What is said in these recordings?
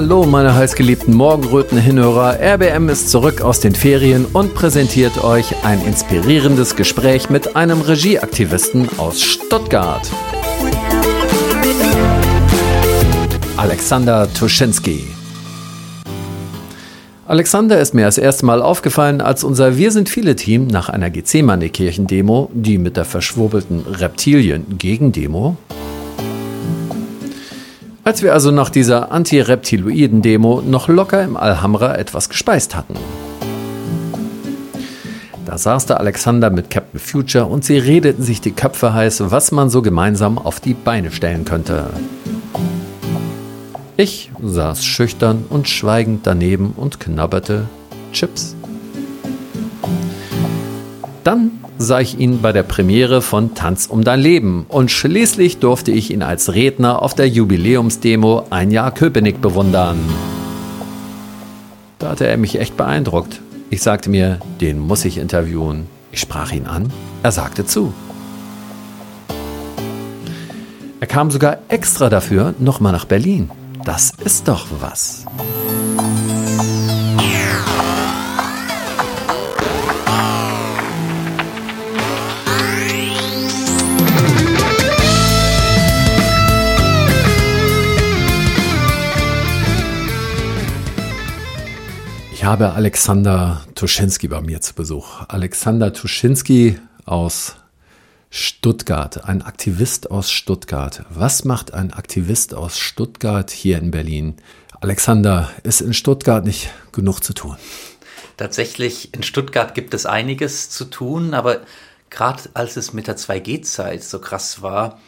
Hallo, meine heißgeliebten Morgenröten-Hinhörer. RBM ist zurück aus den Ferien und präsentiert euch ein inspirierendes Gespräch mit einem Regieaktivisten aus Stuttgart. Alexander Tuschinski. Alexander ist mir das erste Mal aufgefallen, als unser Wir sind viele Team nach einer Gethsemane-Kirchendemo, die mit der verschwurbelten Reptilien-Gegendemo, als wir also nach dieser Anti-Reptiloiden-Demo noch locker im Alhambra etwas gespeist hatten. Da saß der Alexander mit Captain Future und sie redeten sich die Köpfe heiß, was man so gemeinsam auf die Beine stellen könnte. Ich saß schüchtern und schweigend daneben und knabberte Chips. Dann sah ich ihn bei der Premiere von Tanz um dein Leben und schließlich durfte ich ihn als Redner auf der Jubiläumsdemo ein Jahr Köpenick bewundern. Da hatte er mich echt beeindruckt. Ich sagte mir, den muss ich interviewen. Ich sprach ihn an, er sagte zu. Er kam sogar extra dafür nochmal nach Berlin. Das ist doch was. Ich habe Alexander Tuschinski bei mir zu Besuch. Alexander Tuschinski aus Stuttgart, ein Aktivist aus Stuttgart. Was macht ein Aktivist aus Stuttgart hier in Berlin? Alexander, ist in Stuttgart nicht genug zu tun? Tatsächlich, in Stuttgart gibt es einiges zu tun, aber gerade als es mit der 2G-Zeit so krass war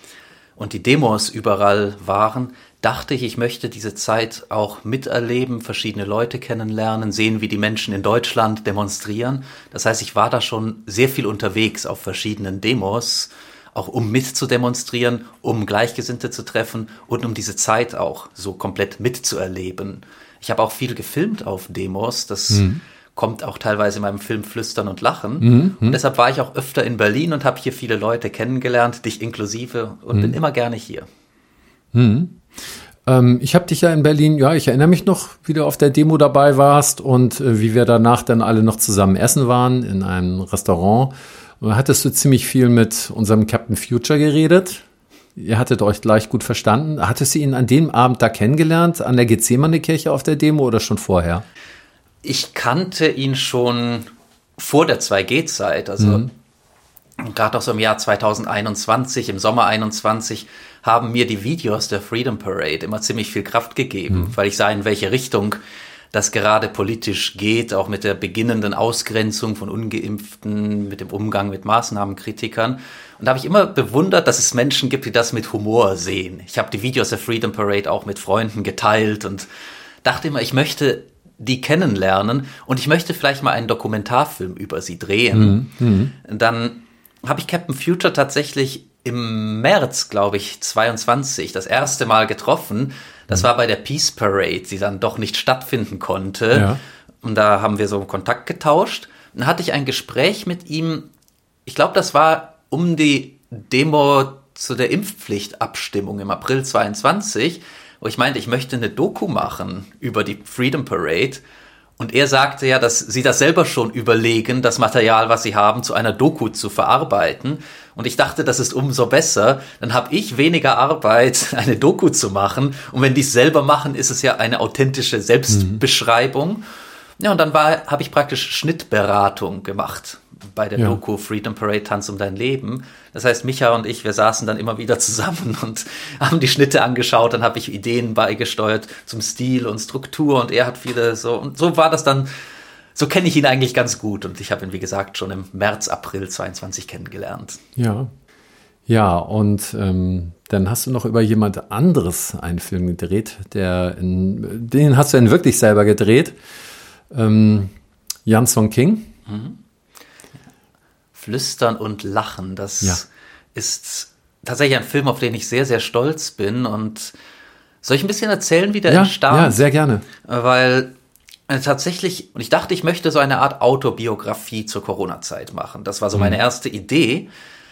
und die Demos überall waren, dachte ich, ich möchte diese Zeit auch miterleben, verschiedene Leute kennenlernen, sehen, wie die Menschen in Deutschland demonstrieren. Das heißt, ich war da schon sehr viel unterwegs auf verschiedenen Demos, auch um mitzudemonstrieren, um Gleichgesinnte zu treffen und um diese Zeit auch so komplett mitzuerleben. Ich habe auch viel gefilmt auf Demos, das mhm. kommt auch teilweise in meinem Film Flüstern und Lachen. Mhm. Und deshalb war ich auch öfter in Berlin und habe hier viele Leute kennengelernt, dich inklusive, und mhm. bin immer gerne hier. Mhm. Ähm, ich habe dich ja in Berlin, ja, ich erinnere mich noch, wie du auf der Demo dabei warst und äh, wie wir danach dann alle noch zusammen essen waren in einem Restaurant. Und da hattest du ziemlich viel mit unserem Captain Future geredet. Ihr hattet euch gleich gut verstanden. Hattest du ihn an dem Abend da kennengelernt, an der Gethsemane-Kirche auf der Demo oder schon vorher? Ich kannte ihn schon vor der 2G-Zeit, also mhm. gerade auch so im Jahr 2021, im Sommer 21 haben mir die Videos der Freedom Parade immer ziemlich viel Kraft gegeben, mhm. weil ich sah, in welche Richtung das gerade politisch geht, auch mit der beginnenden Ausgrenzung von ungeimpften, mit dem Umgang mit Maßnahmenkritikern. Und da habe ich immer bewundert, dass es Menschen gibt, die das mit Humor sehen. Ich habe die Videos der Freedom Parade auch mit Freunden geteilt und dachte immer, ich möchte die kennenlernen und ich möchte vielleicht mal einen Dokumentarfilm über sie drehen. Mhm. mhm. Dann habe ich Captain Future tatsächlich im März, glaube ich, 22 das erste Mal getroffen. Das mhm. war bei der Peace Parade, die dann doch nicht stattfinden konnte. Ja. Und da haben wir so Kontakt getauscht. Dann hatte ich ein Gespräch mit ihm. Ich glaube, das war um die Demo zu der Impfpflichtabstimmung im April 22, wo ich meinte, ich möchte eine Doku machen über die Freedom Parade. Und er sagte ja, dass sie das selber schon überlegen, das Material, was sie haben, zu einer Doku zu verarbeiten. Und ich dachte, das ist umso besser. Dann habe ich weniger Arbeit, eine Doku zu machen. Und wenn die es selber machen, ist es ja eine authentische Selbstbeschreibung. Mhm. Ja, und dann habe ich praktisch Schnittberatung gemacht bei der ja. Doku Freedom Parade Tanz um dein Leben. Das heißt, Micha und ich, wir saßen dann immer wieder zusammen und haben die Schnitte angeschaut. Dann habe ich Ideen beigesteuert zum Stil und Struktur und er hat viele so. Und so war das dann so kenne ich ihn eigentlich ganz gut und ich habe ihn, wie gesagt, schon im März, April 22 kennengelernt. Ja. Ja, und ähm, dann hast du noch über jemand anderes einen Film gedreht, der in, den hast du dann wirklich selber gedreht. Ähm, Jan Song King. Mhm. Flüstern und Lachen, das ja. ist tatsächlich ein Film, auf den ich sehr, sehr stolz bin. Und soll ich ein bisschen erzählen, wie der ja, entstand? Ja, sehr gerne. Weil äh, tatsächlich, und ich dachte, ich möchte so eine Art Autobiografie zur Corona-Zeit machen. Das war so meine mhm. erste Idee.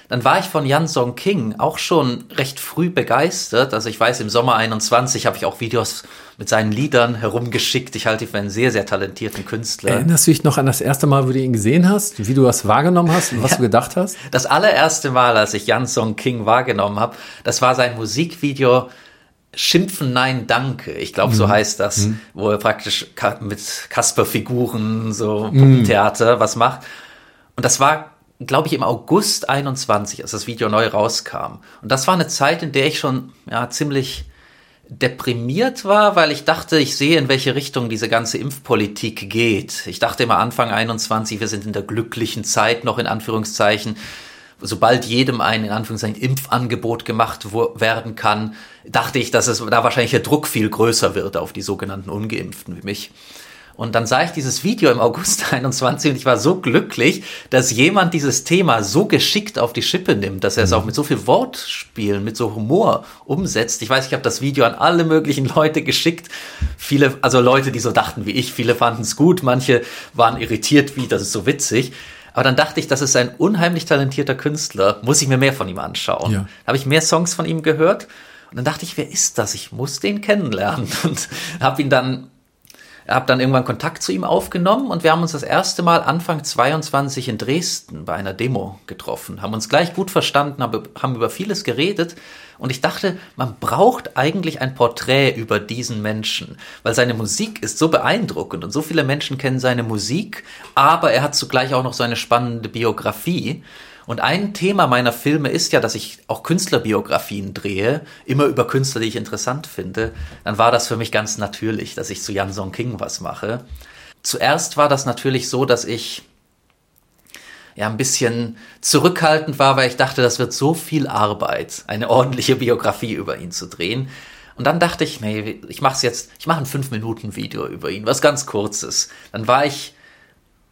Dann war ich von Jan Song King auch schon recht früh begeistert. Also ich weiß, im Sommer 21 habe ich auch Videos mit seinen Liedern herumgeschickt. Ich halte ihn für einen sehr, sehr talentierten Künstler. Erinnerst du dich noch an das erste Mal, wo du ihn gesehen hast? Wie du das wahrgenommen hast und was ja, du gedacht hast? Das allererste Mal, als ich Jan Song King wahrgenommen habe, das war sein Musikvideo Schimpfen, Nein, Danke. Ich glaube, so mhm. heißt das, mhm. wo er praktisch mit Kasper-Figuren, so mhm. Puppentheater mhm. was macht. Und das war, glaube ich, im August 21, als das Video neu rauskam. Und das war eine Zeit, in der ich schon ja, ziemlich deprimiert war, weil ich dachte, ich sehe, in welche Richtung diese ganze Impfpolitik geht. Ich dachte immer Anfang 21, wir sind in der glücklichen Zeit noch in Anführungszeichen sobald jedem ein in Anführungszeichen Impfangebot gemacht werden kann, dachte ich, dass es da wahrscheinlich der Druck viel größer wird auf die sogenannten Ungeimpften wie mich. Und dann sah ich dieses Video im August 21 und ich war so glücklich, dass jemand dieses Thema so geschickt auf die Schippe nimmt, dass er es mhm. auch mit so viel Wortspielen, mit so Humor umsetzt. Ich weiß, ich habe das Video an alle möglichen Leute geschickt. Viele, also Leute, die so dachten wie ich, viele fanden es gut, manche waren irritiert, wie das ist so witzig. Aber dann dachte ich, das ist ein unheimlich talentierter Künstler, muss ich mir mehr von ihm anschauen. Ja. Habe ich mehr Songs von ihm gehört und dann dachte ich, wer ist das? Ich muss den kennenlernen und habe ihn dann habe dann irgendwann Kontakt zu ihm aufgenommen und wir haben uns das erste Mal Anfang 22 in Dresden bei einer Demo getroffen, haben uns gleich gut verstanden, haben über vieles geredet und ich dachte, man braucht eigentlich ein Porträt über diesen Menschen, weil seine Musik ist so beeindruckend und so viele Menschen kennen seine Musik, aber er hat zugleich auch noch so eine spannende Biografie. Und ein Thema meiner Filme ist ja, dass ich auch Künstlerbiografien drehe, immer über Künstler, die ich interessant finde. Dann war das für mich ganz natürlich, dass ich zu Jan Song King was mache. Zuerst war das natürlich so, dass ich ja ein bisschen zurückhaltend war, weil ich dachte, das wird so viel Arbeit, eine ordentliche Biografie über ihn zu drehen. Und dann dachte ich, nee, ich mache jetzt, ich mache ein 5-Minuten-Video über ihn, was ganz kurzes. Dann war ich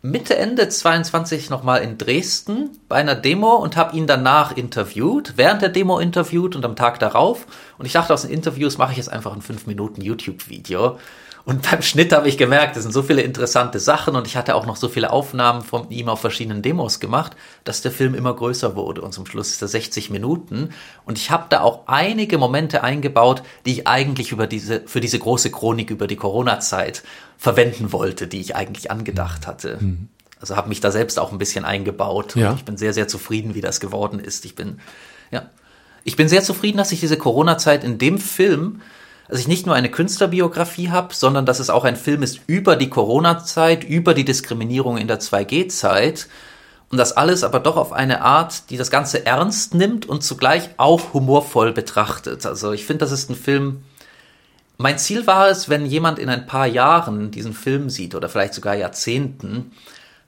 Mitte, Ende 22 nochmal in Dresden bei einer Demo und habe ihn danach interviewt, während der Demo interviewt und am Tag darauf. Und ich dachte, aus den Interviews mache ich jetzt einfach ein 5 Minuten YouTube-Video. Und beim Schnitt habe ich gemerkt, es sind so viele interessante Sachen und ich hatte auch noch so viele Aufnahmen von ihm auf verschiedenen Demos gemacht, dass der Film immer größer wurde und zum Schluss ist er 60 Minuten. Und ich habe da auch einige Momente eingebaut, die ich eigentlich über diese, für diese große Chronik über die Corona-Zeit verwenden wollte, die ich eigentlich angedacht hatte. Mhm. Also habe mich da selbst auch ein bisschen eingebaut und ja. ich bin sehr, sehr zufrieden, wie das geworden ist. Ich bin, ja. Ich bin sehr zufrieden, dass ich diese Corona-Zeit in dem Film dass ich nicht nur eine Künstlerbiografie habe, sondern dass es auch ein Film ist über die Corona-Zeit, über die Diskriminierung in der 2G-Zeit und das alles aber doch auf eine Art, die das Ganze ernst nimmt und zugleich auch humorvoll betrachtet. Also ich finde, das ist ein Film. Mein Ziel war es, wenn jemand in ein paar Jahren diesen Film sieht oder vielleicht sogar Jahrzehnten,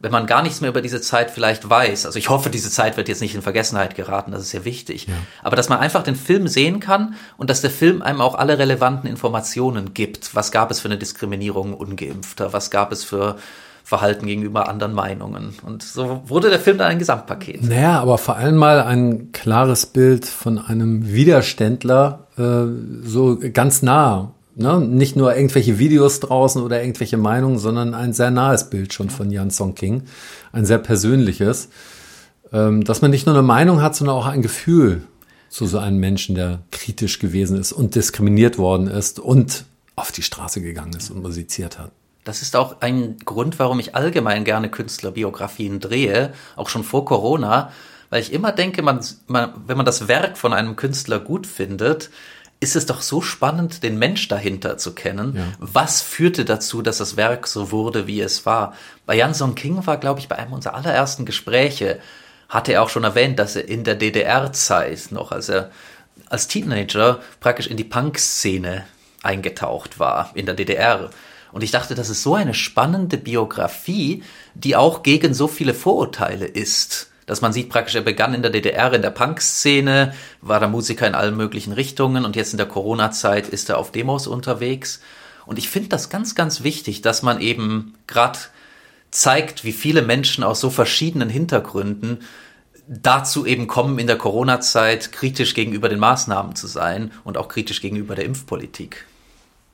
wenn man gar nichts mehr über diese Zeit vielleicht weiß, also ich hoffe, diese Zeit wird jetzt nicht in Vergessenheit geraten, das ist sehr wichtig, ja. aber dass man einfach den Film sehen kann und dass der Film einem auch alle relevanten Informationen gibt. Was gab es für eine Diskriminierung ungeimpfter? Was gab es für Verhalten gegenüber anderen Meinungen? Und so wurde der Film dann ein Gesamtpaket. Naja, aber vor allem mal ein klares Bild von einem Widerständler, äh, so ganz nah Ne? Nicht nur irgendwelche Videos draußen oder irgendwelche Meinungen, sondern ein sehr nahes Bild schon von Jan Song King. Ein sehr persönliches. Ähm, dass man nicht nur eine Meinung hat, sondern auch ein Gefühl zu so einem Menschen, der kritisch gewesen ist und diskriminiert worden ist und auf die Straße gegangen ist und musiziert hat. Das ist auch ein Grund, warum ich allgemein gerne Künstlerbiografien drehe, auch schon vor Corona, weil ich immer denke, man, man, wenn man das Werk von einem Künstler gut findet, ist es doch so spannend, den Mensch dahinter zu kennen. Ja. Was führte dazu, dass das Werk so wurde, wie es war? Bei Jan Song King war, glaube ich, bei einem unserer allerersten Gespräche, hatte er auch schon erwähnt, dass er in der DDR-Zeit noch, als er als Teenager praktisch in die Punk-Szene eingetaucht war, in der DDR. Und ich dachte, das ist so eine spannende Biografie, die auch gegen so viele Vorurteile ist dass man sieht praktisch, er begann in der DDR in der Punk-Szene, war da Musiker in allen möglichen Richtungen und jetzt in der Corona-Zeit ist er auf Demos unterwegs. Und ich finde das ganz, ganz wichtig, dass man eben gerade zeigt, wie viele Menschen aus so verschiedenen Hintergründen dazu eben kommen, in der Corona-Zeit kritisch gegenüber den Maßnahmen zu sein und auch kritisch gegenüber der Impfpolitik.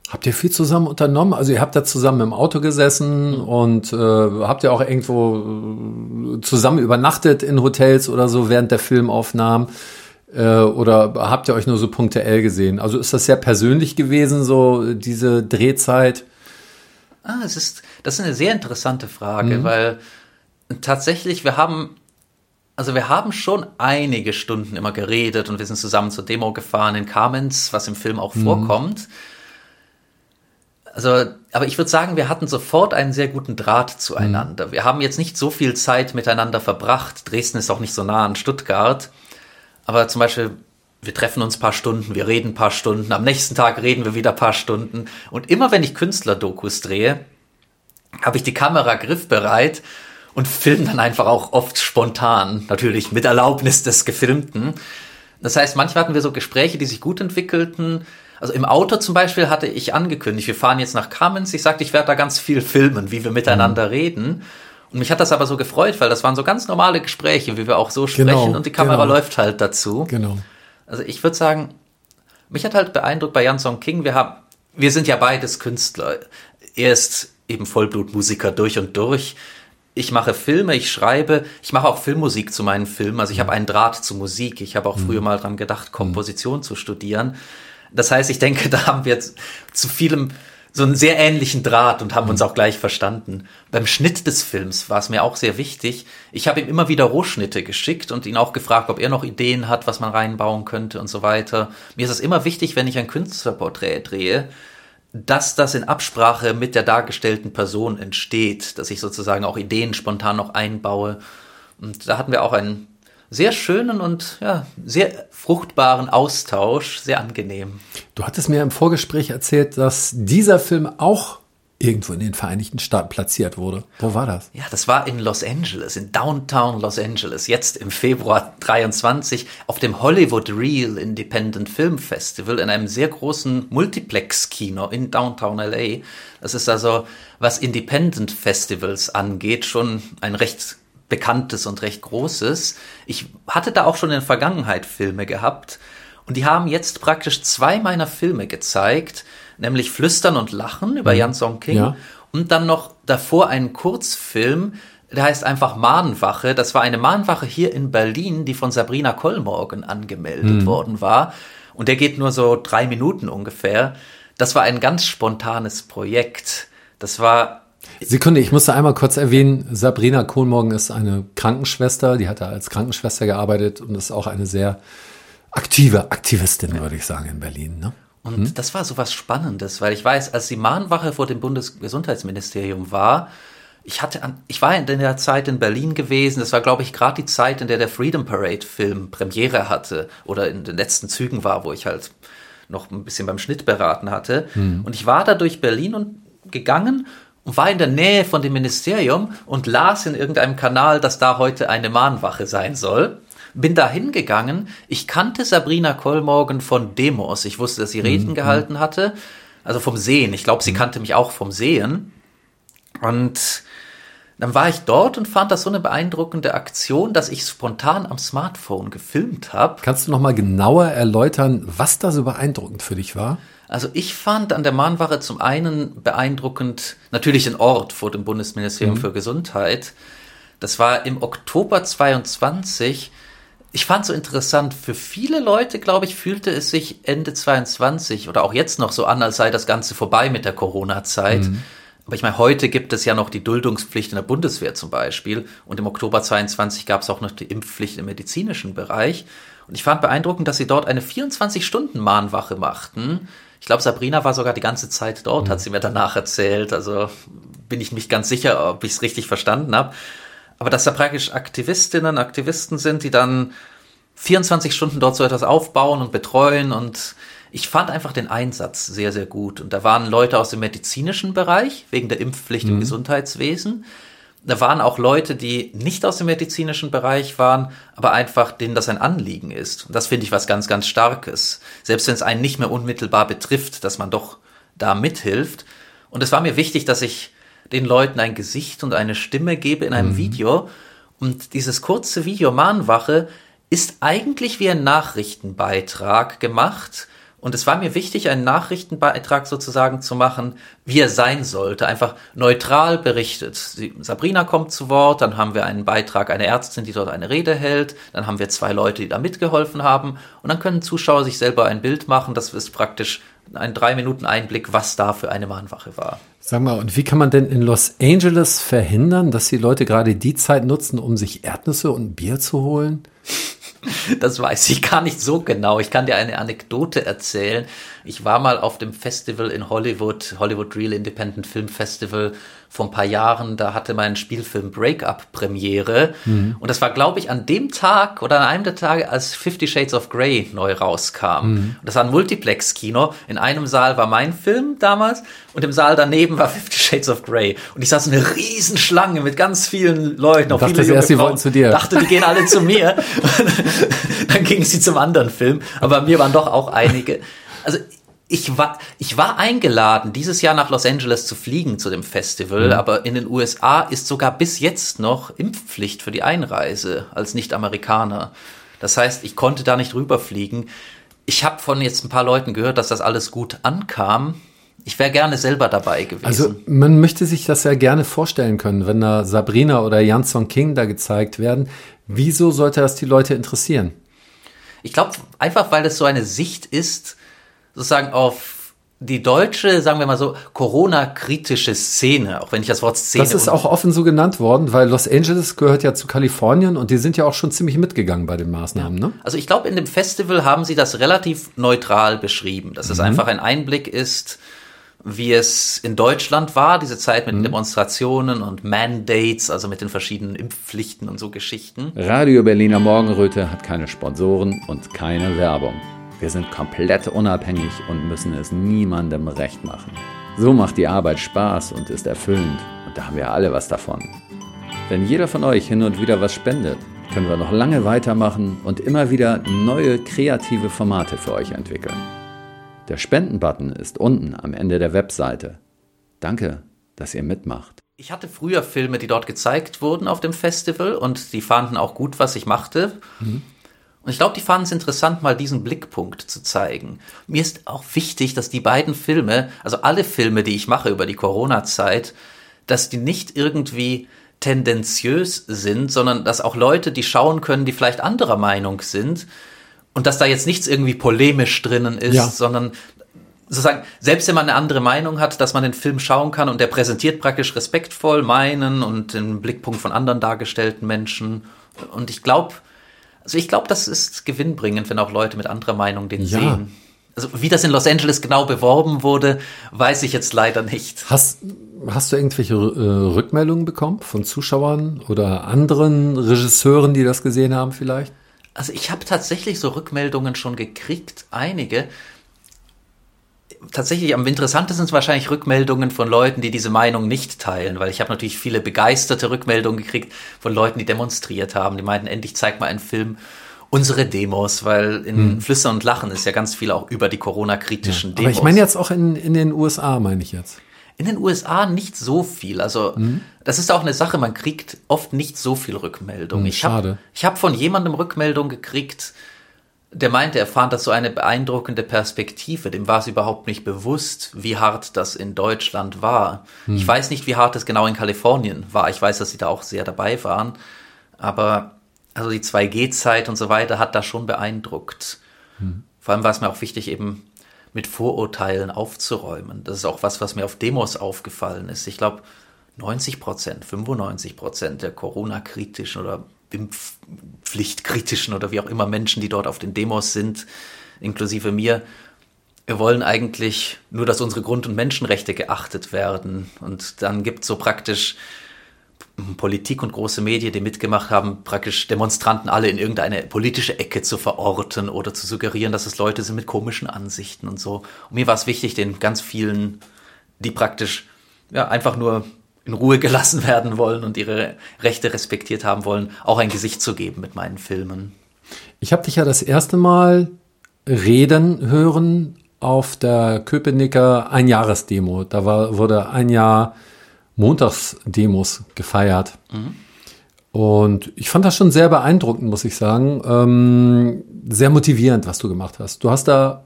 Habt ihr viel zusammen unternommen? Also ihr habt da zusammen im Auto gesessen und äh, habt ihr auch irgendwo äh, zusammen übernachtet in Hotels oder so während der Filmaufnahmen? Äh, oder habt ihr euch nur so punktuell gesehen? Also ist das sehr persönlich gewesen, so diese Drehzeit? Ah, es ist, das ist eine sehr interessante Frage, mhm. weil tatsächlich, wir haben, also wir haben schon einige Stunden immer geredet und wir sind zusammen zur Demo gefahren in Kamenz, was im Film auch mhm. vorkommt. Also, aber ich würde sagen, wir hatten sofort einen sehr guten Draht zueinander. Mhm. Wir haben jetzt nicht so viel Zeit miteinander verbracht. Dresden ist auch nicht so nah an Stuttgart. Aber zum Beispiel, wir treffen uns ein paar Stunden, wir reden ein paar Stunden, am nächsten Tag reden wir wieder ein paar Stunden. Und immer wenn ich Künstlerdokus drehe, habe ich die Kamera griffbereit und filme dann einfach auch oft spontan, natürlich mit Erlaubnis des Gefilmten. Das heißt, manchmal hatten wir so Gespräche, die sich gut entwickelten, also im Auto zum Beispiel hatte ich angekündigt, wir fahren jetzt nach Kamenz. Ich sagte, ich werde da ganz viel filmen, wie wir miteinander mhm. reden. Und mich hat das aber so gefreut, weil das waren so ganz normale Gespräche, wie wir auch so sprechen genau, und die Kamera genau. läuft halt dazu. Genau. Also ich würde sagen, mich hat halt beeindruckt bei Jan Song King, wir haben, wir sind ja beides Künstler. Er ist eben Vollblutmusiker durch und durch. Ich mache Filme, ich schreibe, ich mache auch Filmmusik zu meinen Filmen. Also ich habe mhm. einen Draht zu Musik. Ich habe auch mhm. früher mal dran gedacht, Komposition mhm. zu studieren. Das heißt, ich denke, da haben wir jetzt zu vielem so einen sehr ähnlichen Draht und haben uns auch gleich verstanden. Beim Schnitt des Films war es mir auch sehr wichtig. Ich habe ihm immer wieder Rohschnitte geschickt und ihn auch gefragt, ob er noch Ideen hat, was man reinbauen könnte und so weiter. Mir ist es immer wichtig, wenn ich ein Künstlerporträt drehe, dass das in Absprache mit der dargestellten Person entsteht, dass ich sozusagen auch Ideen spontan noch einbaue. Und da hatten wir auch einen sehr schönen und ja, sehr fruchtbaren Austausch, sehr angenehm. Du hattest mir im Vorgespräch erzählt, dass dieser Film auch irgendwo in den Vereinigten Staaten platziert wurde. Wo war das? Ja, das war in Los Angeles, in Downtown Los Angeles, jetzt im Februar 23 auf dem Hollywood Real Independent Film Festival in einem sehr großen Multiplex-Kino in Downtown LA. Das ist also, was Independent Festivals angeht, schon ein recht bekanntes und recht großes. Ich hatte da auch schon in der Vergangenheit Filme gehabt und die haben jetzt praktisch zwei meiner Filme gezeigt, nämlich Flüstern und Lachen über mhm. Jan Song King ja. und dann noch davor einen Kurzfilm, der heißt einfach Mahnwache. Das war eine Mahnwache hier in Berlin, die von Sabrina Kollmorgen angemeldet mhm. worden war. Und der geht nur so drei Minuten ungefähr. Das war ein ganz spontanes Projekt. Das war Sekunde, ich musste einmal kurz erwähnen, Sabrina Kohlmorgen ist eine Krankenschwester, die hat da als Krankenschwester gearbeitet und ist auch eine sehr aktive Aktivistin, würde ich sagen, in Berlin. Ne? Und hm? das war so was Spannendes, weil ich weiß, als die Mahnwache vor dem Bundesgesundheitsministerium war, ich hatte an, ich war in der Zeit in Berlin gewesen. Das war, glaube ich, gerade die Zeit, in der der Freedom Parade Film Premiere hatte oder in den letzten Zügen war, wo ich halt noch ein bisschen beim Schnitt beraten hatte. Hm. Und ich war da durch Berlin und gegangen und war in der Nähe von dem Ministerium und las in irgendeinem Kanal, dass da heute eine Mahnwache sein soll. Bin da hingegangen. Ich kannte Sabrina Kollmorgen von Demos. Ich wusste, dass sie Reden mhm. gehalten hatte. Also vom Sehen. Ich glaube, sie mhm. kannte mich auch vom Sehen. Und dann war ich dort und fand das so eine beeindruckende Aktion, dass ich spontan am Smartphone gefilmt habe. Kannst du noch mal genauer erläutern, was da so beeindruckend für dich war? Also ich fand an der Mahnwache zum einen beeindruckend natürlich den Ort vor dem Bundesministerium mhm. für Gesundheit. Das war im Oktober 22. Ich fand so interessant, für viele Leute, glaube ich, fühlte es sich Ende 22 oder auch jetzt noch so an, als sei das Ganze vorbei mit der Corona-Zeit. Mhm. Aber ich meine, heute gibt es ja noch die Duldungspflicht in der Bundeswehr zum Beispiel. Und im Oktober 22 gab es auch noch die Impfpflicht im medizinischen Bereich. Und ich fand beeindruckend, dass sie dort eine 24-Stunden-Mahnwache machten ich glaube, Sabrina war sogar die ganze Zeit dort, mhm. hat sie mir danach erzählt. Also bin ich nicht ganz sicher, ob ich es richtig verstanden habe. Aber dass da praktisch Aktivistinnen, Aktivisten sind, die dann 24 Stunden dort so etwas aufbauen und betreuen und ich fand einfach den Einsatz sehr, sehr gut. Und da waren Leute aus dem medizinischen Bereich, wegen der Impfpflicht mhm. im Gesundheitswesen da waren auch Leute, die nicht aus dem medizinischen Bereich waren, aber einfach denen das ein Anliegen ist. Und das finde ich was ganz, ganz Starkes. Selbst wenn es einen nicht mehr unmittelbar betrifft, dass man doch da mithilft. Und es war mir wichtig, dass ich den Leuten ein Gesicht und eine Stimme gebe in einem mhm. Video. Und dieses kurze Video Mahnwache ist eigentlich wie ein Nachrichtenbeitrag gemacht Und es war mir wichtig, einen Nachrichtenbeitrag sozusagen zu machen, wie er sein sollte. Einfach neutral berichtet. Sabrina kommt zu Wort, dann haben wir einen Beitrag, eine Ärztin, die dort eine Rede hält, dann haben wir zwei Leute, die da mitgeholfen haben und dann können Zuschauer sich selber ein Bild machen. Das ist praktisch ein drei Minuten Einblick, was da für eine Mahnwache war. Sag mal, und wie kann man denn in Los Angeles verhindern, dass die Leute gerade die Zeit nutzen, um sich Erdnüsse und Bier zu holen? Das weiß ich gar nicht so genau. Ich kann dir eine Anekdote erzählen. Ich war mal auf dem Festival in Hollywood, Hollywood Real Independent Film Festival vor ein paar Jahren. Da hatte mein Spielfilm Breakup Premiere. Mhm. Und das war, glaube ich, an dem Tag oder an einem der Tage, als Fifty Shades of Grey neu rauskam. Mhm. Und das war ein Multiplex-Kino. In einem Saal war mein Film damals und im Saal daneben war Fifty Shades of Grey. Und ich saß in einer Riesenschlange mit ganz vielen Leuten. Auch dachte viele erst, sie wollten zu dir. Dachte, die gehen alle zu mir. dann gingen sie zum anderen Film. Aber mir waren doch auch einige. Also ich war, ich war eingeladen, dieses Jahr nach Los Angeles zu fliegen zu dem Festival, mhm. aber in den USA ist sogar bis jetzt noch Impfpflicht für die Einreise als Nicht-Amerikaner. Das heißt, ich konnte da nicht rüberfliegen. Ich habe von jetzt ein paar Leuten gehört, dass das alles gut ankam. Ich wäre gerne selber dabei gewesen. Also man möchte sich das ja gerne vorstellen können, wenn da Sabrina oder Jan Song King da gezeigt werden. Wieso sollte das die Leute interessieren? Ich glaube einfach, weil es so eine Sicht ist, sozusagen auf die deutsche, sagen wir mal so, Corona-kritische Szene, auch wenn ich das Wort Szene. Das ist auch offen so genannt worden, weil Los Angeles gehört ja zu Kalifornien und die sind ja auch schon ziemlich mitgegangen bei den Maßnahmen, ja. ne? Also ich glaube, in dem Festival haben sie das relativ neutral beschrieben, dass mhm. es einfach ein Einblick ist, wie es in Deutschland war, diese Zeit mit mhm. Demonstrationen und Mandates, also mit den verschiedenen Impfpflichten und so Geschichten. Radio Berliner Morgenröte hat keine Sponsoren und keine Werbung. Wir sind komplett unabhängig und müssen es niemandem recht machen. So macht die Arbeit Spaß und ist erfüllend und da haben wir alle was davon. Wenn jeder von euch hin und wieder was spendet, können wir noch lange weitermachen und immer wieder neue kreative Formate für euch entwickeln. Der Spendenbutton ist unten am Ende der Webseite. Danke, dass ihr mitmacht. Ich hatte früher Filme, die dort gezeigt wurden auf dem Festival und die fanden auch gut, was ich machte. Mhm. Und ich glaube, die fanden es interessant, mal diesen Blickpunkt zu zeigen. Mir ist auch wichtig, dass die beiden Filme, also alle Filme, die ich mache über die Corona-Zeit, dass die nicht irgendwie tendenziös sind, sondern dass auch Leute, die schauen können, die vielleicht anderer Meinung sind und dass da jetzt nichts irgendwie polemisch drinnen ist, ja. sondern sozusagen, selbst wenn man eine andere Meinung hat, dass man den Film schauen kann und der präsentiert praktisch respektvoll meinen und den Blickpunkt von anderen dargestellten Menschen. Und ich glaube, also ich glaube, das ist gewinnbringend, wenn auch Leute mit anderer Meinung den ja. sehen. Also wie das in Los Angeles genau beworben wurde, weiß ich jetzt leider nicht. Hast, hast du irgendwelche äh, Rückmeldungen bekommen von Zuschauern oder anderen Regisseuren, die das gesehen haben vielleicht? Also ich habe tatsächlich so Rückmeldungen schon gekriegt, einige tatsächlich am interessantesten sind wahrscheinlich Rückmeldungen von Leuten, die diese Meinung nicht teilen, weil ich habe natürlich viele begeisterte Rückmeldungen gekriegt von Leuten, die demonstriert haben, die meinten, endlich zeig mal einen Film unsere Demos, weil in hm. Flüsse und Lachen ist ja ganz viel auch über die Corona-kritischen ja, Demos. Aber ich meine jetzt auch in, in den USA, meine ich jetzt. In den USA nicht so viel. Also hm. das ist auch eine Sache, man kriegt oft nicht so viel Rückmeldung. Hm, ich schade. ich hab von jemandem Rückmeldung gekriegt, der meinte, er fand das so eine beeindruckende Perspektive. Dem war es überhaupt nicht bewusst, wie hart das in Deutschland war. Hm. Ich weiß nicht, wie hart es genau in Kalifornien war. Ich weiß, dass sie da auch sehr dabei waren. Aber also die 2G-Zeit und so weiter hat das schon beeindruckt. Hm. Vor allem war es mir auch wichtig, eben mit Vorurteilen aufzuräumen. Das ist auch was, was mir auf Demos aufgefallen ist. Ich glaube, 90 Prozent, 95 Prozent der Corona-kritischen oder impfpflichtkritischen oder wie auch immer Menschen, die dort auf den Demos sind, inklusive mir, wir wollen eigentlich nur, dass unsere Grund- und Menschenrechte geachtet werden. Und dann gibt es so praktisch Politik und große Medien, die mitgemacht haben, praktisch Demonstranten alle in irgendeine politische Ecke zu verorten oder zu suggerieren, dass es Leute sind mit komischen Ansichten und so. Und mir war es wichtig, den ganz vielen, die praktisch ja, einfach nur in Ruhe gelassen werden wollen und ihre Rechte respektiert haben wollen, auch ein Gesicht zu geben mit meinen Filmen. Ich habe dich ja das erste Mal reden hören auf der Köpenicker Einjahresdemo. Da war, wurde ein Jahr Montagsdemos gefeiert. Mhm. Und ich fand das schon sehr beeindruckend, muss ich sagen. Ähm, sehr motivierend, was du gemacht hast. Du hast da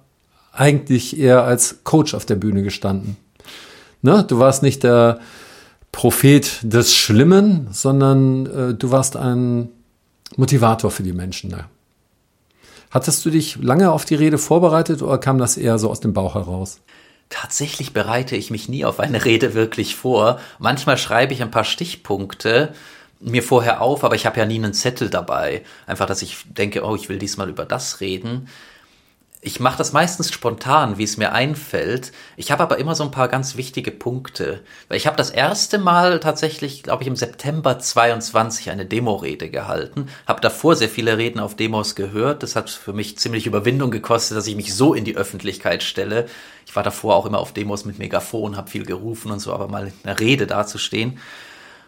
eigentlich eher als Coach auf der Bühne gestanden. Ne? Du warst nicht der Prophet des Schlimmen, sondern äh, du warst ein Motivator für die Menschen. Ne? Hattest du dich lange auf die Rede vorbereitet oder kam das eher so aus dem Bauch heraus? Tatsächlich bereite ich mich nie auf eine Rede wirklich vor. Manchmal schreibe ich ein paar Stichpunkte mir vorher auf, aber ich habe ja nie einen Zettel dabei. Einfach, dass ich denke, oh, ich will diesmal über das reden ich mache das meistens spontan, wie es mir einfällt. Ich habe aber immer so ein paar ganz wichtige Punkte. Ich habe das erste Mal tatsächlich, glaube ich, im September 22 eine Demorede gehalten. Habe davor sehr viele Reden auf Demos gehört. Das hat für mich ziemlich Überwindung gekostet, dass ich mich so in die Öffentlichkeit stelle. Ich war davor auch immer auf Demos mit Megafon, habe viel gerufen und so, aber mal in einer Rede dazustehen.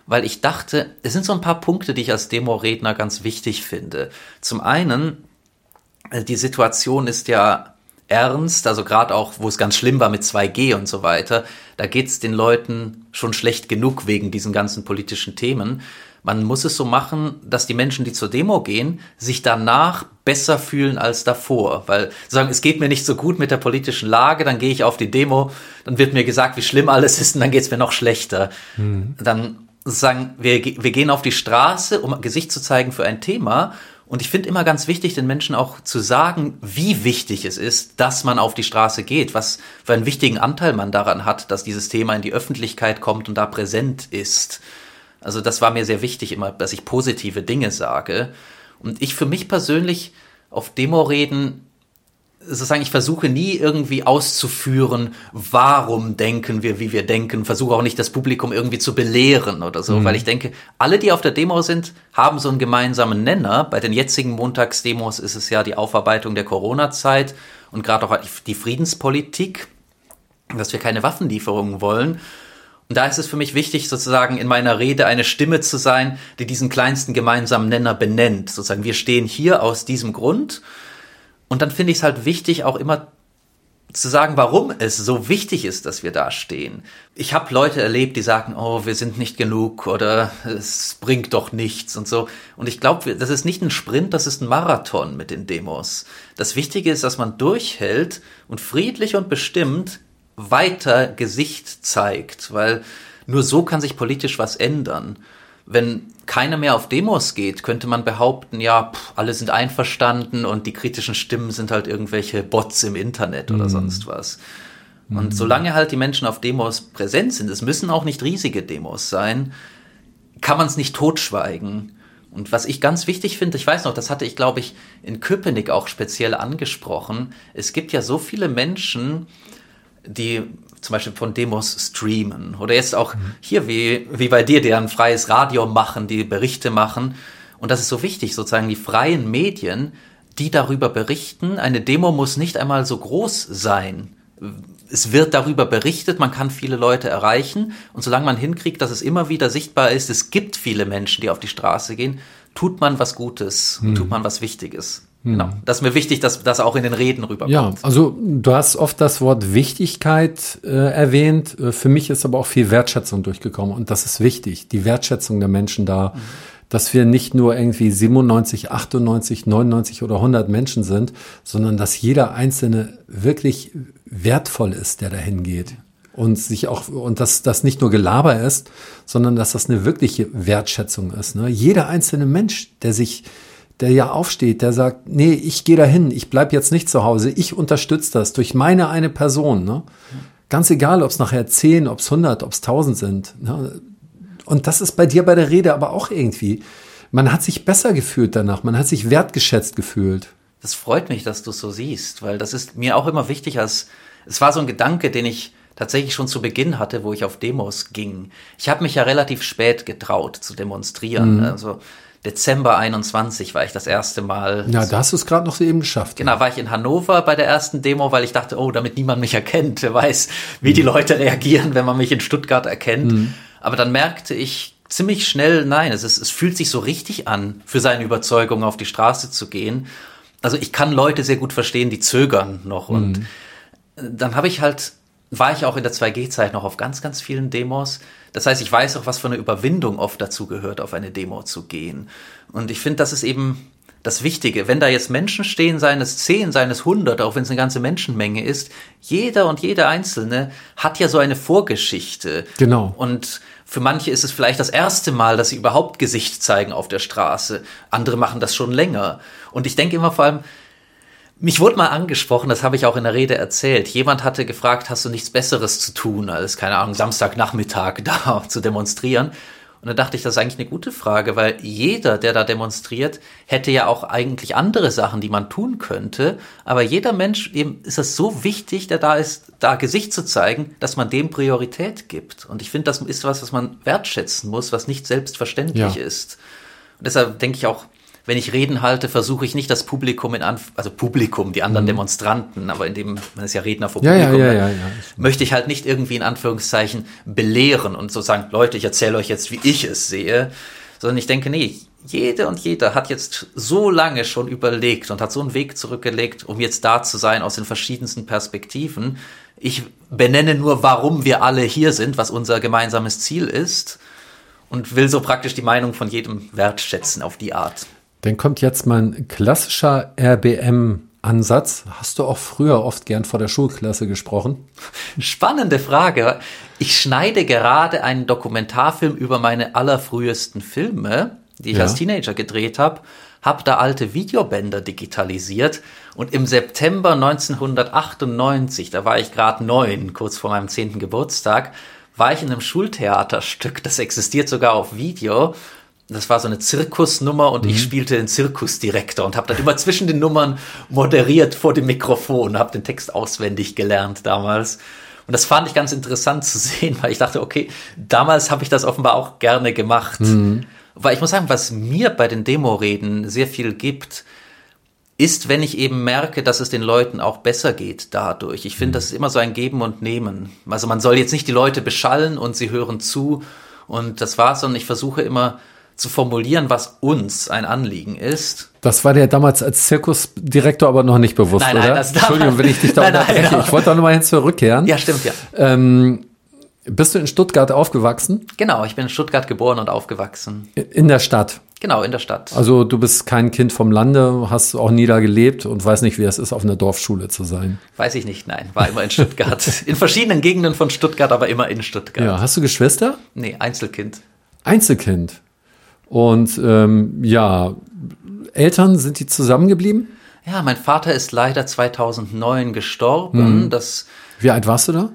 Weil ich dachte, es sind so ein paar Punkte, die ich als Demoredner ganz wichtig finde. Zum einen die Situation ist ja ernst, also gerade auch, wo es ganz schlimm war mit 2G und so weiter, da geht's den Leuten schon schlecht genug wegen diesen ganzen politischen Themen. Man muss es so machen, dass die Menschen, die zur Demo gehen, sich danach besser fühlen als davor. Weil sagen, es geht mir nicht so gut mit der politischen Lage, dann gehe ich auf die Demo, dann wird mir gesagt, wie schlimm alles ist und dann geht's mir noch schlechter. Mhm. Dann sagen, wir, wir gehen auf die Straße, um Gesicht zu zeigen für ein Thema und ich finde immer ganz wichtig, den Menschen auch zu sagen, wie wichtig es ist, dass man auf die Straße geht, was für einen wichtigen Anteil man daran hat, dass dieses Thema in die Öffentlichkeit kommt und da präsent ist. Also das war mir sehr wichtig immer, dass ich positive Dinge sage. Und ich für mich persönlich auf Demo-Reden sozusagen, ich versuche nie irgendwie auszuführen, warum denken wir, wie wir denken, versuche auch nicht das Publikum irgendwie zu belehren oder so, mhm. weil ich denke, alle, die auf der Demo sind, haben so einen gemeinsamen Nenner. Bei den jetzigen Montagsdemos ist es ja die Aufarbeitung der Corona-Zeit und gerade auch die Friedenspolitik, dass wir keine Waffenlieferungen wollen. Und da ist es für mich wichtig, sozusagen in meiner Rede eine Stimme zu sein, die diesen kleinsten gemeinsamen Nenner benennt. Sozusagen, wir stehen hier aus diesem Grund und dann finde ich es halt wichtig, auch immer zu sagen, warum es so wichtig ist, dass wir da stehen. Ich habe Leute erlebt, die sagen, oh, wir sind nicht genug oder es bringt doch nichts und so. Und ich glaube, das ist nicht ein Sprint, das ist ein Marathon mit den Demos. Das Wichtige ist, dass man durchhält und friedlich und bestimmt weiter Gesicht zeigt, weil nur so kann sich politisch was ändern wenn keiner mehr auf Demos geht, könnte man behaupten, ja, pff, alle sind einverstanden und die kritischen Stimmen sind halt irgendwelche Bots im Internet oder mhm. sonst was. Und mhm. solange halt die Menschen auf Demos präsent sind, es müssen auch nicht riesige Demos sein, kann man es nicht totschweigen. Und was ich ganz wichtig finde, ich weiß noch, das hatte ich, glaube ich, in Köpenick auch speziell angesprochen. Es gibt ja so viele Menschen, die zum Beispiel von Demos streamen oder jetzt auch mhm. hier wie, wie bei dir, die ein freies Radio machen, die Berichte machen. Und das ist so wichtig, sozusagen die freien Medien, die darüber berichten. Eine Demo muss nicht einmal so groß sein. Es wird darüber berichtet, man kann viele Leute erreichen und solange man hinkriegt, dass es immer wieder sichtbar ist, es gibt viele Menschen, die auf die Straße gehen, tut man was Gutes, hm. tut man was Wichtiges. Genau. Hm. Das ist mir wichtig, dass das auch in den Reden rüberkommt. Ja, also du hast oft das Wort Wichtigkeit äh, erwähnt. Äh, für mich ist aber auch viel Wertschätzung durchgekommen und das ist wichtig, die Wertschätzung der Menschen da, mhm. dass wir nicht nur irgendwie 97, 98, 99 oder 100 Menschen sind, sondern dass jeder einzelne wirklich wertvoll ist, der dahin geht und sich auch und dass das nicht nur Gelaber ist, sondern dass das eine wirkliche Wertschätzung ist. Ne? Jeder einzelne Mensch, der sich der ja aufsteht, der sagt, nee, ich gehe dahin, ich bleib jetzt nicht zu Hause, ich unterstütze das durch meine eine Person. Ne? Ganz egal, ob es nachher zehn, ob es hundert, ob es tausend sind. Ne? Und das ist bei dir bei der Rede aber auch irgendwie. Man hat sich besser gefühlt danach, man hat sich wertgeschätzt gefühlt. Das freut mich, dass du es so siehst, weil das ist mir auch immer wichtig, als es war so ein Gedanke, den ich tatsächlich schon zu Beginn hatte, wo ich auf Demos ging. Ich habe mich ja relativ spät getraut zu demonstrieren. Mhm. Also Dezember 21 war ich das erste Mal. Ja, da hast du es gerade noch eben geschafft. Genau, war ich in Hannover bei der ersten Demo, weil ich dachte, oh, damit niemand mich erkennt. Wer weiß, wie mhm. die Leute reagieren, wenn man mich in Stuttgart erkennt. Mhm. Aber dann merkte ich ziemlich schnell, nein, es, ist, es fühlt sich so richtig an, für seine Überzeugung auf die Straße zu gehen. Also ich kann Leute sehr gut verstehen, die zögern noch. Mhm. Und dann habe ich halt, war ich auch in der 2G-Zeit noch auf ganz, ganz vielen Demos das heißt, ich weiß auch, was für eine Überwindung oft dazu gehört, auf eine Demo zu gehen. Und ich finde, das ist eben das Wichtige. Wenn da jetzt Menschen stehen, seines zehn, seines hundert, auch wenn es eine ganze Menschenmenge ist, jeder und jeder Einzelne hat ja so eine Vorgeschichte. Genau. Und für manche ist es vielleicht das erste Mal, dass sie überhaupt Gesicht zeigen auf der Straße. Andere machen das schon länger. Und ich denke immer vor allem, mich wurde mal angesprochen, das habe ich auch in der Rede erzählt. Jemand hatte gefragt, hast du nichts Besseres zu tun, als, keine Ahnung, Samstagnachmittag da zu demonstrieren? Und da dachte ich, das ist eigentlich eine gute Frage, weil jeder, der da demonstriert, hätte ja auch eigentlich andere Sachen, die man tun könnte. Aber jeder Mensch, eben ist es so wichtig, der da ist, da Gesicht zu zeigen, dass man dem Priorität gibt. Und ich finde, das ist was, was man wertschätzen muss, was nicht selbstverständlich ja. ist. Und deshalb denke ich auch, wenn ich Reden halte, versuche ich nicht das Publikum in Anf also Publikum, die anderen mhm. Demonstranten, aber in dem, man ist ja Redner vor Publikum, ja, ja, ja, möchte ich halt nicht irgendwie in Anführungszeichen belehren und so sagen, Leute, ich erzähle euch jetzt, wie ich es sehe, sondern ich denke, nee, jede und jeder hat jetzt so lange schon überlegt und hat so einen Weg zurückgelegt, um jetzt da zu sein aus den verschiedensten Perspektiven. Ich benenne nur, warum wir alle hier sind, was unser gemeinsames Ziel ist und will so praktisch die Meinung von jedem wertschätzen auf die Art. Dann kommt jetzt mal ein klassischer RBM-Ansatz. Hast du auch früher oft gern vor der Schulklasse gesprochen? Spannende Frage. Ich schneide gerade einen Dokumentarfilm über meine allerfrühesten Filme, die ich ja. als Teenager gedreht habe, habe da alte Videobänder digitalisiert und im September 1998, da war ich gerade neun, kurz vor meinem zehnten Geburtstag, war ich in einem Schultheaterstück, das existiert sogar auf Video das war so eine Zirkusnummer und mhm. ich spielte den Zirkusdirektor und habe dann immer zwischen den Nummern moderiert vor dem Mikrofon, habe den Text auswendig gelernt damals. Und das fand ich ganz interessant zu sehen, weil ich dachte, okay, damals habe ich das offenbar auch gerne gemacht. Mhm. Weil ich muss sagen, was mir bei den Demoreden sehr viel gibt, ist, wenn ich eben merke, dass es den Leuten auch besser geht dadurch. Ich finde, mhm. das ist immer so ein Geben und Nehmen. Also man soll jetzt nicht die Leute beschallen und sie hören zu und das war's, sondern ich versuche immer zu formulieren, was uns ein Anliegen ist. Das war dir damals als Zirkusdirektor aber noch nicht bewusst, nein, nein, oder? Das Entschuldigung, wenn ich dich da nein, unterbreche. Nein, Ich wollte da nochmal hin zurückkehren. Ja, stimmt, ja. Ähm, bist du in Stuttgart aufgewachsen? Genau, ich bin in Stuttgart geboren und aufgewachsen. In der Stadt? Genau, in der Stadt. Also du bist kein Kind vom Lande, hast auch nie da gelebt und weiß nicht, wie es ist, auf einer Dorfschule zu sein. Weiß ich nicht, nein. War immer in Stuttgart. in verschiedenen Gegenden von Stuttgart, aber immer in Stuttgart. Ja, hast du Geschwister? Nee, Einzelkind. Einzelkind. Und ähm, ja, Eltern, sind die zusammengeblieben? Ja, mein Vater ist leider 2009 gestorben. Mhm. Das, wie alt warst du da?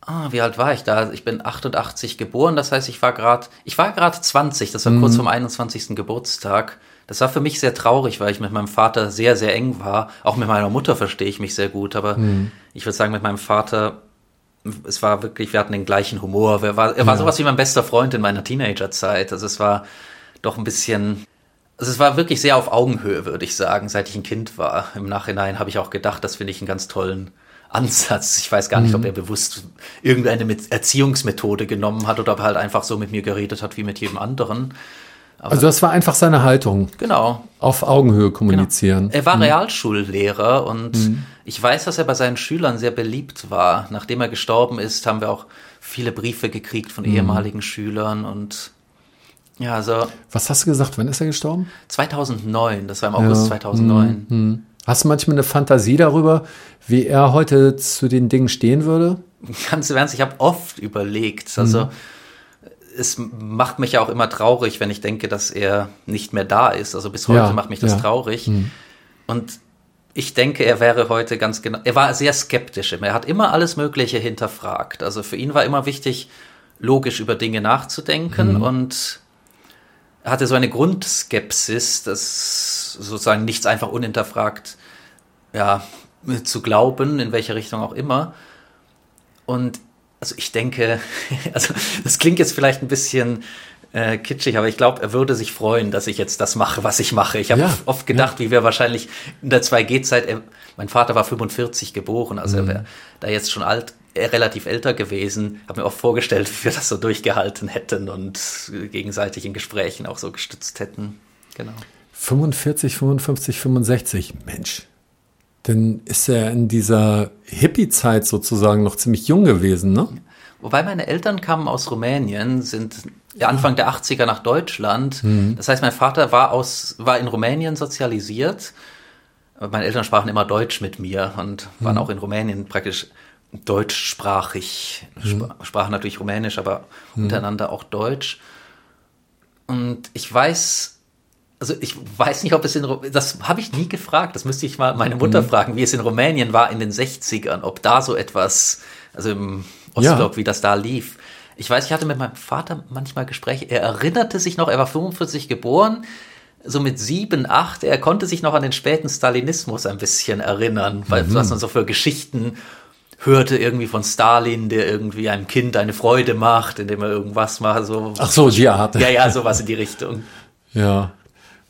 Ah, wie alt war ich da? Ich bin 88 geboren, das heißt, ich war gerade, ich war gerade 20, das war mhm. kurz vom 21. Geburtstag. Das war für mich sehr traurig, weil ich mit meinem Vater sehr, sehr eng war. Auch mit meiner Mutter verstehe ich mich sehr gut, aber mhm. ich würde sagen, mit meinem Vater, es war wirklich, wir hatten den gleichen Humor. Er war, er war ja. sowas wie mein bester Freund in meiner Teenagerzeit. Also es war, doch ein bisschen. Also es war wirklich sehr auf Augenhöhe, würde ich sagen, seit ich ein Kind war. Im Nachhinein habe ich auch gedacht, das finde ich einen ganz tollen Ansatz. Ich weiß gar nicht, mhm. ob er bewusst irgendeine Erziehungsmethode genommen hat oder ob er halt einfach so mit mir geredet hat wie mit jedem anderen. Aber also das war einfach seine Haltung. Genau. Auf Augenhöhe kommunizieren. Genau. Er war mhm. Realschullehrer und mhm. ich weiß, dass er bei seinen Schülern sehr beliebt war. Nachdem er gestorben ist, haben wir auch viele Briefe gekriegt von mhm. ehemaligen Schülern und ja, also. Was hast du gesagt? Wann ist er gestorben? 2009. Das war im August ja. 2009. Hm, hm. Hast du manchmal eine Fantasie darüber, wie er heute zu den Dingen stehen würde? Ganz im Ernst, ich habe oft überlegt. Also, hm. es macht mich ja auch immer traurig, wenn ich denke, dass er nicht mehr da ist. Also, bis heute ja, macht mich das ja. traurig. Hm. Und ich denke, er wäre heute ganz genau. Er war sehr skeptisch. Er hat immer alles Mögliche hinterfragt. Also, für ihn war immer wichtig, logisch über Dinge nachzudenken mhm. und hatte so eine Grundskepsis, dass sozusagen nichts einfach unhinterfragt ja, zu glauben, in welche Richtung auch immer. Und also ich denke, also das klingt jetzt vielleicht ein bisschen äh, kitschig, aber ich glaube, er würde sich freuen, dass ich jetzt das mache, was ich mache. Ich habe ja, oft gedacht, ja. wie wir wahrscheinlich in der 2G-Zeit, mein Vater war 45 geboren, also mhm. er wäre da jetzt schon alt relativ älter gewesen, habe mir auch vorgestellt, wie wir das so durchgehalten hätten und gegenseitig in Gesprächen auch so gestützt hätten. Genau. 45, 55, 65, Mensch. Dann ist er in dieser Hippie-Zeit sozusagen noch ziemlich jung gewesen, ne? Wobei meine Eltern kamen aus Rumänien, sind Anfang der 80er nach Deutschland. Mhm. Das heißt, mein Vater war aus, war in Rumänien sozialisiert. Meine Eltern sprachen immer Deutsch mit mir und waren mhm. auch in Rumänien praktisch deutschsprachig, mhm. sprachen natürlich Rumänisch, aber mhm. untereinander auch Deutsch. Und ich weiß, also ich weiß nicht, ob es in, das habe ich nie gefragt, das müsste ich mal meine Mutter mhm. fragen, wie es in Rumänien war in den 60ern, ob da so etwas, also im Ostblock, ja. wie das da lief. Ich weiß, ich hatte mit meinem Vater manchmal Gespräche, er erinnerte sich noch, er war 45 geboren, so mit sieben, acht, er konnte sich noch an den späten Stalinismus ein bisschen erinnern, weil mhm. was man so für Geschichten hörte irgendwie von Stalin, der irgendwie einem Kind eine Freude macht, indem er irgendwas macht. So. Ach so, Art. Ja, ja, sowas in die Richtung. Ja.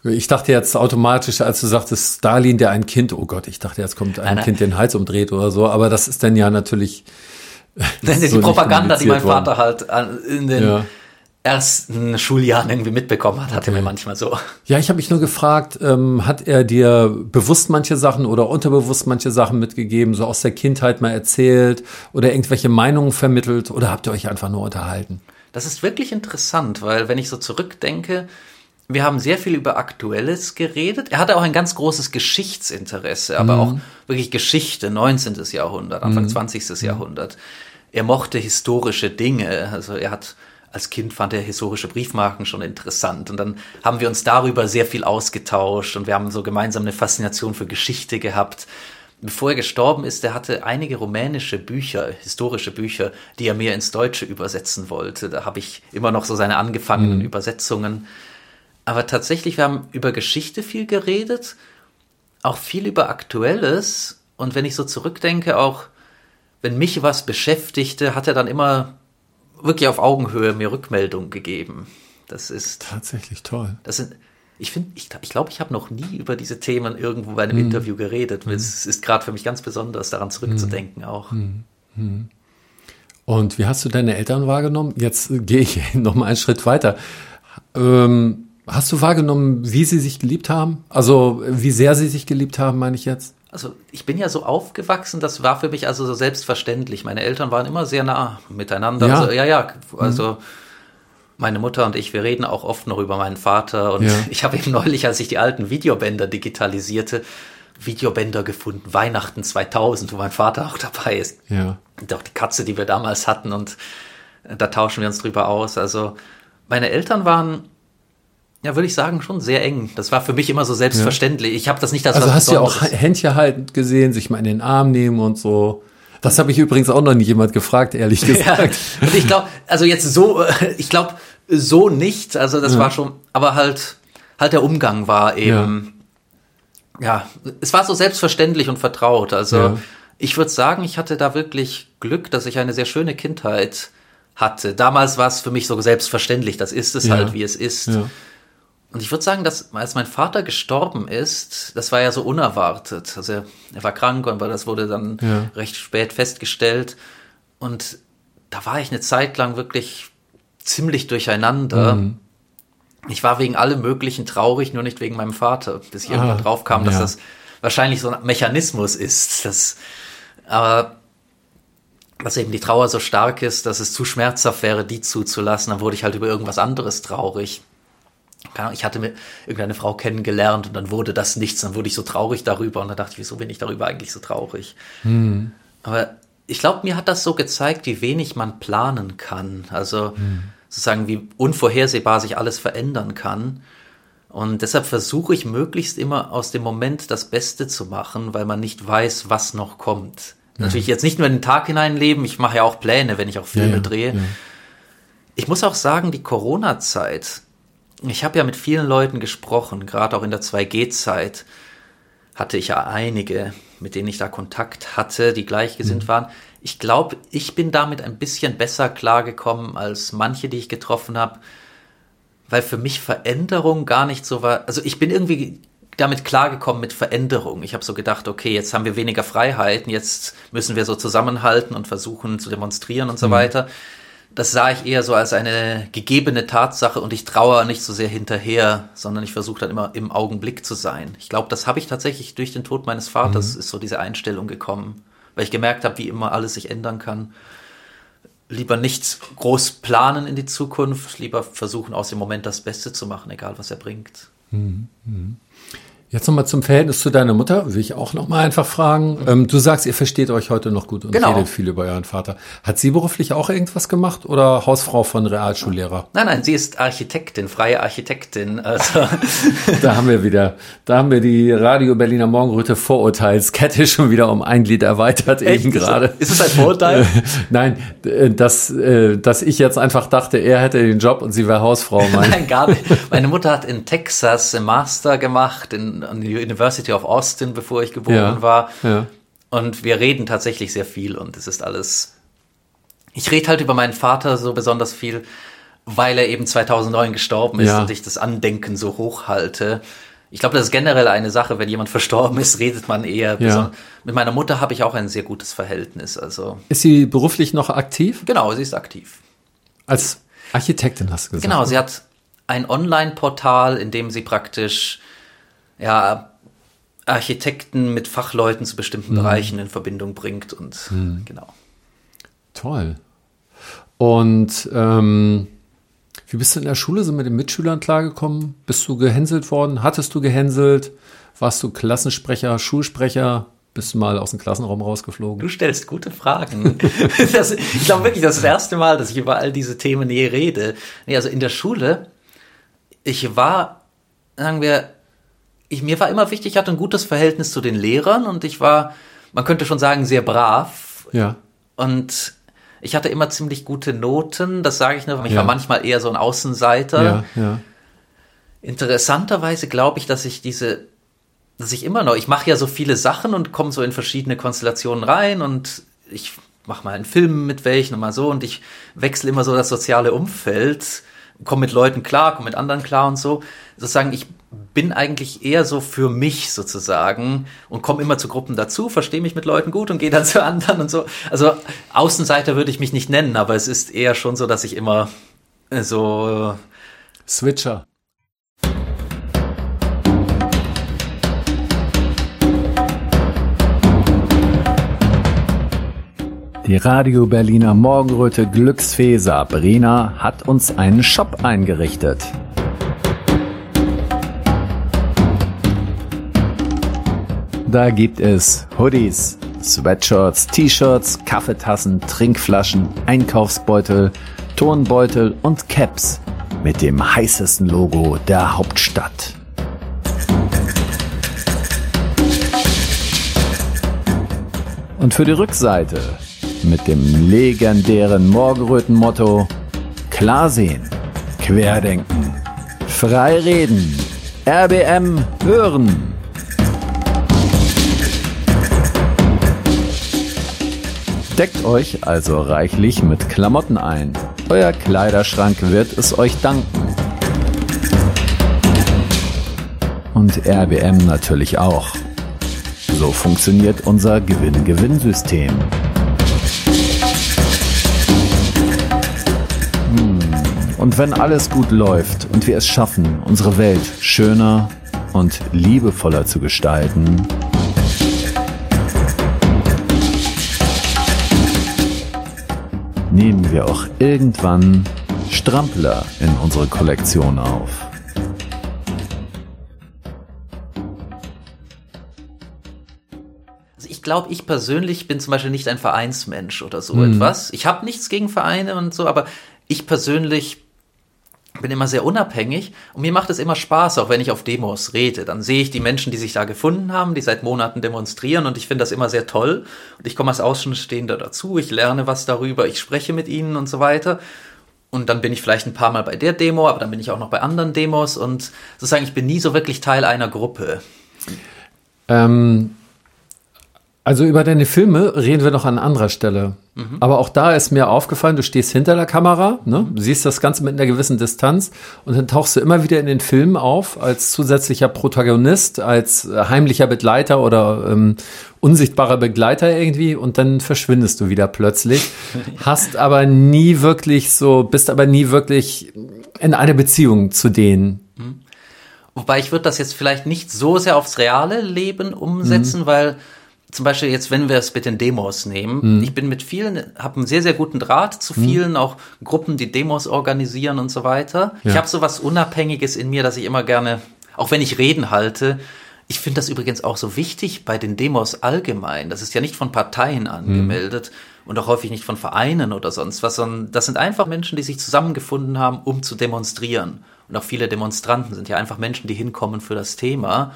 Ich dachte jetzt automatisch, als du sagtest, Stalin, der ein Kind, oh Gott, ich dachte, jetzt kommt ein nein, nein. Kind den Hals umdreht oder so, aber das ist dann ja natürlich. Das ist so die Propaganda, die mein Vater worden. halt in den ja ersten Schuljahren irgendwie mitbekommen hat, hatte okay. mir manchmal so. Ja, ich habe mich nur gefragt, ähm, hat er dir bewusst manche Sachen oder unterbewusst manche Sachen mitgegeben, so aus der Kindheit mal erzählt oder irgendwelche Meinungen vermittelt oder habt ihr euch einfach nur unterhalten? Das ist wirklich interessant, weil wenn ich so zurückdenke, wir haben sehr viel über Aktuelles geredet. Er hatte auch ein ganz großes Geschichtsinteresse, aber mhm. auch wirklich Geschichte, 19. Jahrhundert, Anfang mhm. 20. Jahrhundert. Er mochte historische Dinge. Also er hat als Kind fand er historische Briefmarken schon interessant. Und dann haben wir uns darüber sehr viel ausgetauscht und wir haben so gemeinsam eine Faszination für Geschichte gehabt. Bevor er gestorben ist, er hatte einige rumänische Bücher, historische Bücher, die er mir ins Deutsche übersetzen wollte. Da habe ich immer noch so seine angefangenen mhm. Übersetzungen. Aber tatsächlich, wir haben über Geschichte viel geredet, auch viel über Aktuelles. Und wenn ich so zurückdenke, auch wenn mich was beschäftigte, hat er dann immer wirklich auf Augenhöhe mir Rückmeldung gegeben. Das ist tatsächlich toll. Das sind, ich finde, ich, ich glaube, ich habe noch nie über diese Themen irgendwo bei einem mm. Interview geredet. Mm. Es ist gerade für mich ganz besonders, daran zurückzudenken mm. auch. Und wie hast du deine Eltern wahrgenommen? Jetzt gehe ich noch mal einen Schritt weiter. Ähm, hast du wahrgenommen, wie sie sich geliebt haben? Also wie sehr sie sich geliebt haben, meine ich jetzt? Also ich bin ja so aufgewachsen, das war für mich also so selbstverständlich. Meine Eltern waren immer sehr nah miteinander. Ja, also, ja, ja. Also mhm. meine Mutter und ich, wir reden auch oft noch über meinen Vater. Und ja. ich habe eben neulich, als ich die alten Videobänder digitalisierte, Videobänder gefunden, Weihnachten 2000, wo mein Vater auch dabei ist. Ja. Und auch die Katze, die wir damals hatten. Und da tauschen wir uns drüber aus. Also meine Eltern waren ja, würde ich sagen, schon sehr eng. Das war für mich immer so selbstverständlich. Ja. Ich habe das nicht als Also hast du ja auch Händchen halten gesehen, sich mal in den Arm nehmen und so. Das habe ich übrigens auch noch nie jemand gefragt, ehrlich gesagt. Ja, und ich glaube, also jetzt so, ich glaube, so nicht. Also das ja. war schon, aber halt, halt der Umgang war eben, ja, ja es war so selbstverständlich und vertraut. Also ich würde sagen, ich hatte da wirklich Glück, dass ich eine sehr schöne Kindheit hatte. Damals war es für mich so selbstverständlich. Das ist es halt, wie es ist. Und ich würde sagen, dass als mein Vater gestorben ist, das war ja so unerwartet. Also er, er war krank und das wurde dann ja. recht spät festgestellt. Und da war ich eine Zeit lang wirklich ziemlich durcheinander. Mhm. Ich war wegen allem Möglichen traurig, nur nicht wegen meinem Vater, bis ich ah, irgendwann drauf kam, dass ja. das wahrscheinlich so ein Mechanismus ist. Dass, aber dass eben die Trauer so stark ist, dass es zu schmerzhaft wäre, die zuzulassen, dann wurde ich halt über irgendwas anderes traurig ich hatte mit irgendeine Frau kennengelernt und dann wurde das nichts, dann wurde ich so traurig darüber und dann dachte ich, wieso bin ich darüber eigentlich so traurig? Hm. Aber ich glaube, mir hat das so gezeigt, wie wenig man planen kann. Also hm. sozusagen, wie unvorhersehbar sich alles verändern kann. Und deshalb versuche ich möglichst immer aus dem Moment das Beste zu machen, weil man nicht weiß, was noch kommt. Ja. Natürlich jetzt nicht nur in den Tag hineinleben, ich mache ja auch Pläne, wenn ich auch Filme ja, ja, drehe. Ich muss auch sagen, die Corona-Zeit, ich habe ja mit vielen Leuten gesprochen, gerade auch in der 2G-Zeit hatte ich ja einige, mit denen ich da Kontakt hatte, die gleichgesinnt mhm. waren. Ich glaube, ich bin damit ein bisschen besser klargekommen als manche, die ich getroffen habe, weil für mich Veränderung gar nicht so war. Also ich bin irgendwie damit klargekommen mit Veränderung. Ich habe so gedacht, okay, jetzt haben wir weniger Freiheiten, jetzt müssen wir so zusammenhalten und versuchen zu demonstrieren und so mhm. weiter das sah ich eher so als eine gegebene Tatsache und ich traue nicht so sehr hinterher, sondern ich versuche dann immer im Augenblick zu sein. Ich glaube, das habe ich tatsächlich durch den Tod meines Vaters, mhm. ist so diese Einstellung gekommen, weil ich gemerkt habe, wie immer alles sich ändern kann. lieber nicht groß planen in die Zukunft, lieber versuchen aus dem Moment das Beste zu machen, egal was er bringt. Mhm. Jetzt nochmal zum Verhältnis zu deiner Mutter, will ich auch nochmal einfach fragen. Ähm, du sagst, ihr versteht euch heute noch gut und genau. redet viel über euren Vater. Hat sie beruflich auch irgendwas gemacht oder Hausfrau von Realschullehrer? Nein, nein, sie ist Architektin, freie Architektin. Also. da haben wir wieder, da haben wir die Radio Berliner Morgenröte Vorurteilskette schon wieder um ein Glied erweitert Echt? eben gerade. Ist es ein Vorurteil? nein, äh, dass, äh, dass ich jetzt einfach dachte, er hätte den Job und sie wäre Hausfrau. nein, gar nicht. Meine Mutter hat in Texas einen Master gemacht in an die University of Austin, bevor ich geboren ja, war. Ja. Und wir reden tatsächlich sehr viel und es ist alles. Ich rede halt über meinen Vater so besonders viel, weil er eben 2009 gestorben ist ja. und ich das Andenken so hoch halte. Ich glaube, das ist generell eine Sache, wenn jemand verstorben ist, redet man eher. Ja. Mit meiner Mutter habe ich auch ein sehr gutes Verhältnis. Also ist sie beruflich noch aktiv? Genau, sie ist aktiv. Als Architektin hast du gesagt. Genau, sie hat ein Online-Portal, in dem sie praktisch ja, Architekten mit Fachleuten zu bestimmten mhm. Bereichen in Verbindung bringt und mhm. genau. Toll. Und ähm, wie bist du in der Schule so mit den Mitschülern klargekommen? Bist du gehänselt worden? Hattest du gehänselt? Warst du Klassensprecher, Schulsprecher? Bist du mal aus dem Klassenraum rausgeflogen? Du stellst gute Fragen. das, ich glaube wirklich, das ist das erste Mal, dass ich über all diese Themen je rede. Nee, also in der Schule, ich war, sagen wir, ich, mir war immer wichtig, ich hatte ein gutes Verhältnis zu den Lehrern und ich war, man könnte schon sagen, sehr brav. Ja. Und ich hatte immer ziemlich gute Noten, das sage ich nur, ich ja. war manchmal eher so ein Außenseiter. Ja, ja. Interessanterweise glaube ich, dass ich diese, dass ich immer noch, ich mache ja so viele Sachen und komme so in verschiedene Konstellationen rein und ich mache mal einen Film mit welchen und mal so und ich wechsle immer so das soziale Umfeld, komme mit Leuten klar, komme mit anderen klar und so. Sozusagen, ich bin eigentlich eher so für mich sozusagen und komme immer zu Gruppen dazu, verstehe mich mit Leuten gut und gehe dann zu anderen und so. Also Außenseiter würde ich mich nicht nennen, aber es ist eher schon so, dass ich immer äh, so Switcher. Die Radio Berliner Morgenröte Glücksfee Sabrina hat uns einen Shop eingerichtet. Da gibt es Hoodies, Sweatshirts, T-Shirts, Kaffeetassen, Trinkflaschen, Einkaufsbeutel, Turnbeutel und Caps mit dem heißesten Logo der Hauptstadt. Und für die Rückseite mit dem legendären Morgenröten-Motto Klar sehen, Querdenken, frei reden, RBM hören. Deckt euch also reichlich mit Klamotten ein. Euer Kleiderschrank wird es euch danken. Und RBM natürlich auch. So funktioniert unser Gewinn-Gewinn-System. Hm. Und wenn alles gut läuft und wir es schaffen, unsere Welt schöner und liebevoller zu gestalten, nehmen wir auch irgendwann Strampler in unsere Kollektion auf. Also ich glaube, ich persönlich bin zum Beispiel nicht ein Vereinsmensch oder so mhm. etwas. Ich habe nichts gegen Vereine und so, aber ich persönlich bin immer sehr unabhängig und mir macht es immer Spaß, auch wenn ich auf Demos rede. Dann sehe ich die Menschen, die sich da gefunden haben, die seit Monaten demonstrieren und ich finde das immer sehr toll. Und ich komme als Außenstehender dazu, ich lerne was darüber, ich spreche mit ihnen und so weiter. Und dann bin ich vielleicht ein paar Mal bei der Demo, aber dann bin ich auch noch bei anderen Demos und sozusagen, ich bin nie so wirklich Teil einer Gruppe. Ähm, also über deine Filme reden wir noch an anderer Stelle. Mhm. Aber auch da ist mir aufgefallen, du stehst hinter der Kamera, ne? du siehst das Ganze mit einer gewissen Distanz und dann tauchst du immer wieder in den Filmen auf als zusätzlicher Protagonist, als äh, heimlicher Begleiter oder ähm, unsichtbarer Begleiter irgendwie und dann verschwindest du wieder plötzlich. Hast aber nie wirklich so, bist aber nie wirklich in einer Beziehung zu denen. Mhm. Wobei ich würde das jetzt vielleicht nicht so sehr aufs reale Leben umsetzen, mhm. weil zum Beispiel jetzt, wenn wir es mit den Demos nehmen, mhm. ich bin mit vielen, habe einen sehr, sehr guten Draht zu vielen, mhm. auch Gruppen, die Demos organisieren und so weiter. Ja. Ich habe so was Unabhängiges in mir, dass ich immer gerne, auch wenn ich Reden halte, ich finde das übrigens auch so wichtig bei den Demos allgemein. Das ist ja nicht von Parteien angemeldet mhm. und auch häufig nicht von Vereinen oder sonst was, sondern das sind einfach Menschen, die sich zusammengefunden haben, um zu demonstrieren. Und auch viele Demonstranten sind ja einfach Menschen, die hinkommen für das Thema.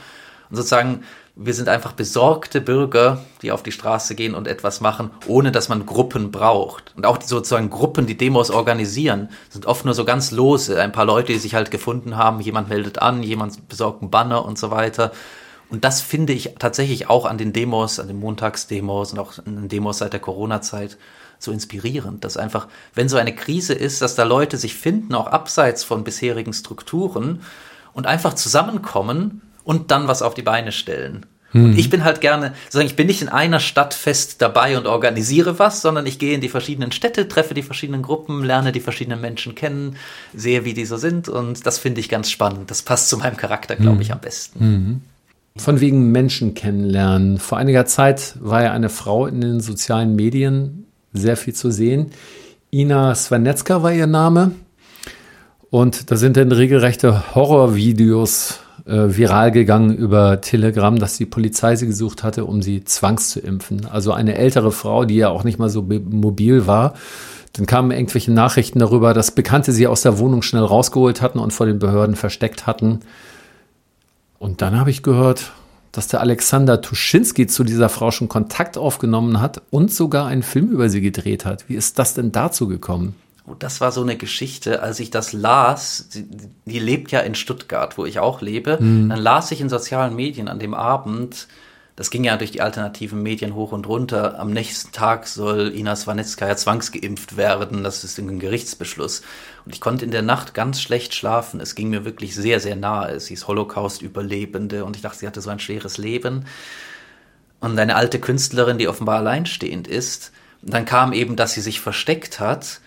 Und sozusagen, wir sind einfach besorgte Bürger, die auf die Straße gehen und etwas machen, ohne dass man Gruppen braucht. Und auch die sozusagen Gruppen, die Demos organisieren, sind oft nur so ganz lose. Ein paar Leute, die sich halt gefunden haben, jemand meldet an, jemand besorgt einen Banner und so weiter. Und das finde ich tatsächlich auch an den Demos, an den Montagsdemos und auch an den Demos seit der Corona-Zeit so inspirierend, dass einfach, wenn so eine Krise ist, dass da Leute sich finden, auch abseits von bisherigen Strukturen und einfach zusammenkommen und dann was auf die Beine stellen. Hm. ich bin halt gerne, sagen, ich bin nicht in einer Stadt fest dabei und organisiere was, sondern ich gehe in die verschiedenen Städte, treffe die verschiedenen Gruppen, lerne die verschiedenen Menschen kennen, sehe, wie die so sind und das finde ich ganz spannend. Das passt zu meinem Charakter, glaube hm. ich, am besten. Hm. Von wegen Menschen kennenlernen. Vor einiger Zeit war ja eine Frau in den sozialen Medien sehr viel zu sehen. Ina Svanetska war ihr Name. Und da sind dann regelrechte Horrorvideos äh, viral gegangen über Telegram, dass die Polizei sie gesucht hatte, um sie zwangs zu impfen. Also eine ältere Frau, die ja auch nicht mal so mobil war. Dann kamen irgendwelche Nachrichten darüber, dass Bekannte sie aus der Wohnung schnell rausgeholt hatten und vor den Behörden versteckt hatten. Und dann habe ich gehört, dass der Alexander Tuschinski zu dieser Frau schon Kontakt aufgenommen hat und sogar einen Film über sie gedreht hat. Wie ist das denn dazu gekommen? Oh, das war so eine Geschichte, als ich das las, die, die lebt ja in Stuttgart, wo ich auch lebe, mhm. dann las ich in sozialen Medien an dem Abend, das ging ja durch die alternativen Medien hoch und runter, am nächsten Tag soll Ina Swanetskaya zwangsgeimpft werden, das ist ein Gerichtsbeschluss. Und ich konnte in der Nacht ganz schlecht schlafen, es ging mir wirklich sehr, sehr nahe, sie ist Holocaust-Überlebende und ich dachte, sie hatte so ein schweres Leben. Und eine alte Künstlerin, die offenbar alleinstehend ist. Und dann kam eben, dass sie sich versteckt hat,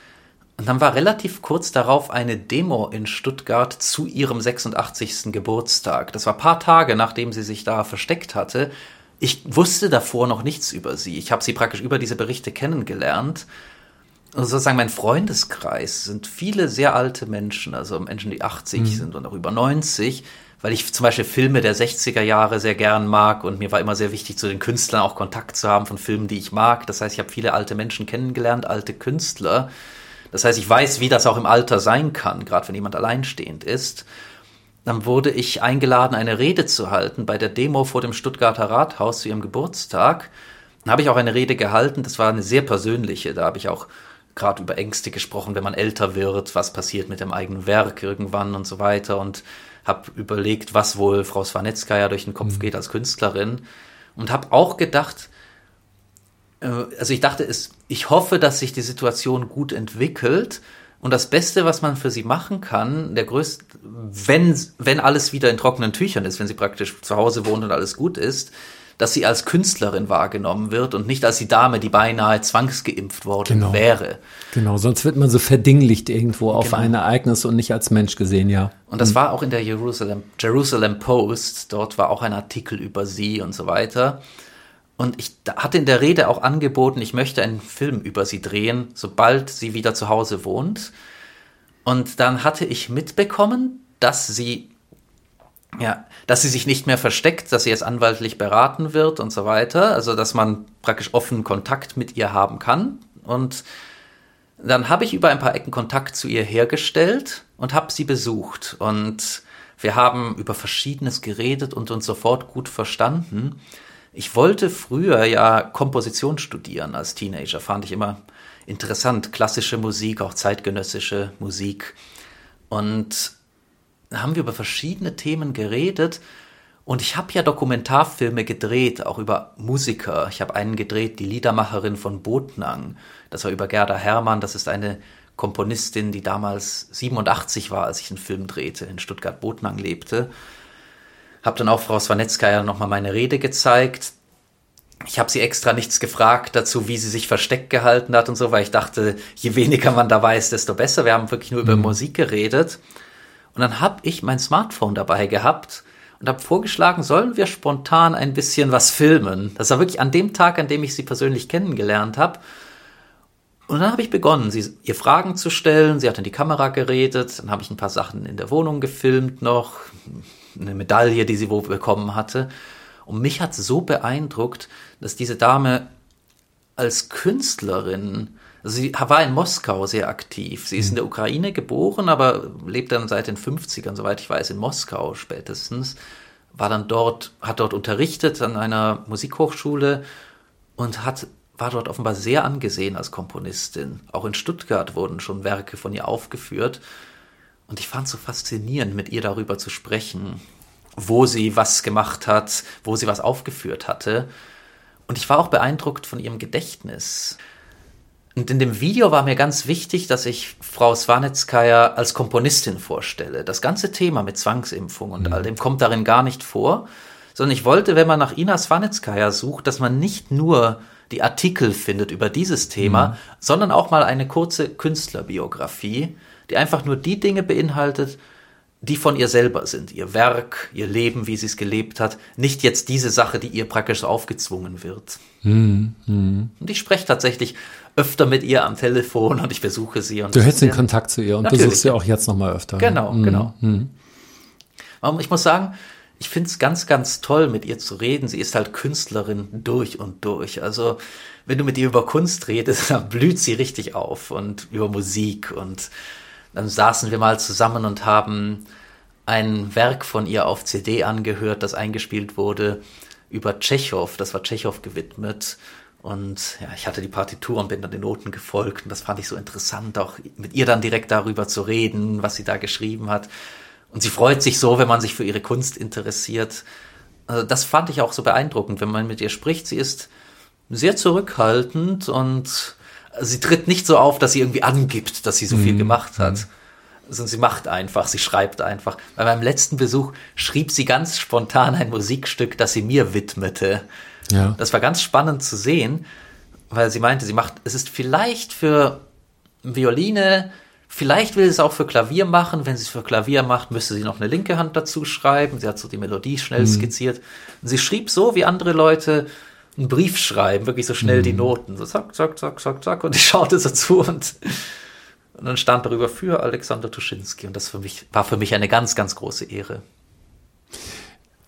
und dann war relativ kurz darauf eine Demo in Stuttgart zu ihrem 86. Geburtstag. Das war paar Tage, nachdem sie sich da versteckt hatte. Ich wusste davor noch nichts über sie. Ich habe sie praktisch über diese Berichte kennengelernt. Und sozusagen mein Freundeskreis sind viele sehr alte Menschen, also Menschen, die 80 mhm. sind und auch über 90, weil ich zum Beispiel Filme der 60er Jahre sehr gern mag und mir war immer sehr wichtig, zu den Künstlern auch Kontakt zu haben von Filmen, die ich mag. Das heißt, ich habe viele alte Menschen kennengelernt, alte Künstler. Das heißt, ich weiß, wie das auch im Alter sein kann, gerade wenn jemand alleinstehend ist. Dann wurde ich eingeladen, eine Rede zu halten bei der Demo vor dem Stuttgarter Rathaus zu ihrem Geburtstag. Dann habe ich auch eine Rede gehalten, das war eine sehr persönliche, da habe ich auch gerade über Ängste gesprochen, wenn man älter wird, was passiert mit dem eigenen Werk irgendwann und so weiter und habe überlegt, was wohl Frau Swanetzka durch den Kopf mhm. geht als Künstlerin und habe auch gedacht, also ich dachte, es, ich hoffe, dass sich die Situation gut entwickelt. Und das Beste, was man für sie machen kann, der größte, wenn, wenn alles wieder in trockenen Tüchern ist, wenn sie praktisch zu Hause wohnt und alles gut ist, dass sie als Künstlerin wahrgenommen wird und nicht als die Dame, die beinahe zwangsgeimpft worden genau. wäre. Genau, sonst wird man so verdinglicht irgendwo auf genau. ein Ereignis und nicht als Mensch gesehen, ja. Und das mhm. war auch in der Jerusalem, Jerusalem Post, dort war auch ein Artikel über sie und so weiter. Und ich hatte in der Rede auch angeboten, ich möchte einen Film über sie drehen, sobald sie wieder zu Hause wohnt. Und dann hatte ich mitbekommen, dass sie, ja, dass sie sich nicht mehr versteckt, dass sie jetzt anwaltlich beraten wird und so weiter. Also, dass man praktisch offenen Kontakt mit ihr haben kann. Und dann habe ich über ein paar Ecken Kontakt zu ihr hergestellt und habe sie besucht. Und wir haben über Verschiedenes geredet und uns sofort gut verstanden. Ich wollte früher ja Komposition studieren als Teenager, fand ich immer interessant. Klassische Musik, auch zeitgenössische Musik. Und da haben wir über verschiedene Themen geredet. Und ich habe ja Dokumentarfilme gedreht, auch über Musiker. Ich habe einen gedreht, die Liedermacherin von Botnang. Das war über Gerda Herrmann. Das ist eine Komponistin, die damals 87 war, als ich einen Film drehte, in Stuttgart-Botnang lebte. Habe dann auch Frau Swanetzkaya nochmal meine Rede gezeigt. Ich habe sie extra nichts gefragt dazu, wie sie sich versteckt gehalten hat und so, weil ich dachte, je weniger man da weiß, desto besser. Wir haben wirklich nur über mhm. Musik geredet. Und dann habe ich mein Smartphone dabei gehabt und habe vorgeschlagen, sollen wir spontan ein bisschen was filmen. Das war wirklich an dem Tag, an dem ich sie persönlich kennengelernt habe. Und dann habe ich begonnen, sie, ihr Fragen zu stellen. Sie hat in die Kamera geredet. Dann habe ich ein paar Sachen in der Wohnung gefilmt noch. Eine Medaille, die sie wohl bekommen hatte. Und mich hat so beeindruckt, dass diese Dame als Künstlerin, also sie war in Moskau sehr aktiv. Sie ist in der Ukraine geboren, aber lebt dann seit den 50ern, soweit ich weiß, in Moskau spätestens. War dann dort, hat dort unterrichtet an einer Musikhochschule und hat, war dort offenbar sehr angesehen als Komponistin. Auch in Stuttgart wurden schon Werke von ihr aufgeführt. Und ich fand es so faszinierend, mit ihr darüber zu sprechen, wo sie was gemacht hat, wo sie was aufgeführt hatte. Und ich war auch beeindruckt von ihrem Gedächtnis. Und in dem Video war mir ganz wichtig, dass ich Frau Swanetskaya als Komponistin vorstelle. Das ganze Thema mit Zwangsimpfung und mhm. all dem kommt darin gar nicht vor, sondern ich wollte, wenn man nach Ina Swanetskaya sucht, dass man nicht nur die Artikel findet über dieses Thema, mhm. sondern auch mal eine kurze Künstlerbiografie, die einfach nur die Dinge beinhaltet, die von ihr selber sind, ihr Werk, ihr Leben, wie sie es gelebt hat, nicht jetzt diese Sache, die ihr praktisch so aufgezwungen wird. Hm, hm. Und ich spreche tatsächlich öfter mit ihr am Telefon und ich besuche sie. Und du hältst den Kontakt zu ihr und Natürlich. besuchst sie auch jetzt nochmal öfter. Genau, hm, genau. Hm. Ich muss sagen, ich finde es ganz, ganz toll, mit ihr zu reden. Sie ist halt Künstlerin durch und durch. Also, wenn du mit ihr über Kunst redest, dann blüht sie richtig auf und über Musik und dann saßen wir mal zusammen und haben ein Werk von ihr auf CD angehört, das eingespielt wurde über Tschechow. Das war Tschechow gewidmet. Und ja, ich hatte die Partitur und bin dann den Noten gefolgt. Und das fand ich so interessant, auch mit ihr dann direkt darüber zu reden, was sie da geschrieben hat. Und sie freut sich so, wenn man sich für ihre Kunst interessiert. Also das fand ich auch so beeindruckend, wenn man mit ihr spricht. Sie ist sehr zurückhaltend und sie tritt nicht so auf, dass sie irgendwie angibt, dass sie so viel mhm. gemacht hat. Mhm. Sondern sie macht einfach, sie schreibt einfach. Bei meinem letzten Besuch schrieb sie ganz spontan ein Musikstück, das sie mir widmete. Ja. Das war ganz spannend zu sehen, weil sie meinte, sie macht, es ist vielleicht für Violine, vielleicht will sie es auch für Klavier machen. Wenn sie es für Klavier macht, müsste sie noch eine linke Hand dazu schreiben. Sie hat so die Melodie schnell mhm. skizziert. Und sie schrieb so, wie andere Leute einen Brief schreiben, wirklich so schnell mhm. die Noten, so zack, zack, zack, zack, zack, und ich schaute so zu und, und dann stand darüber für Alexander Tuschinski und das für mich, war für mich eine ganz, ganz große Ehre.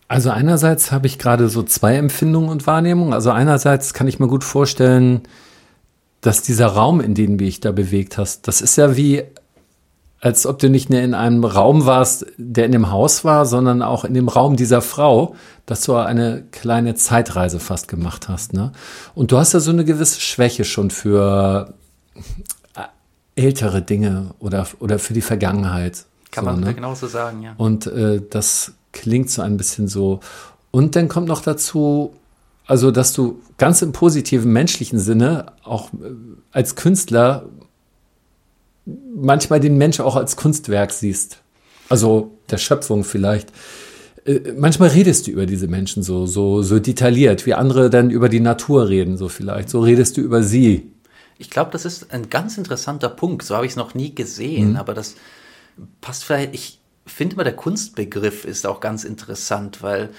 Also einerseits habe ich gerade so zwei Empfindungen und Wahrnehmungen. Also einerseits kann ich mir gut vorstellen, dass dieser Raum, in den du dich da bewegt hast, das ist ja wie als ob du nicht nur in einem Raum warst, der in dem Haus war, sondern auch in dem Raum dieser Frau, dass du eine kleine Zeitreise fast gemacht hast. Ne? Und du hast ja so eine gewisse Schwäche schon für äh, ältere Dinge oder, oder für die Vergangenheit. Kann so, man ne? genauso sagen, ja. Und äh, das klingt so ein bisschen so. Und dann kommt noch dazu, also dass du ganz im positiven menschlichen Sinne auch äh, als Künstler manchmal den Mensch auch als Kunstwerk siehst. Also der Schöpfung vielleicht. Äh, manchmal redest du über diese Menschen so, so, so detailliert, wie andere dann über die Natur reden, so vielleicht. So redest du über sie. Ich glaube, das ist ein ganz interessanter Punkt. So habe ich es noch nie gesehen, mhm. aber das passt vielleicht. Ich finde immer, der Kunstbegriff ist auch ganz interessant, weil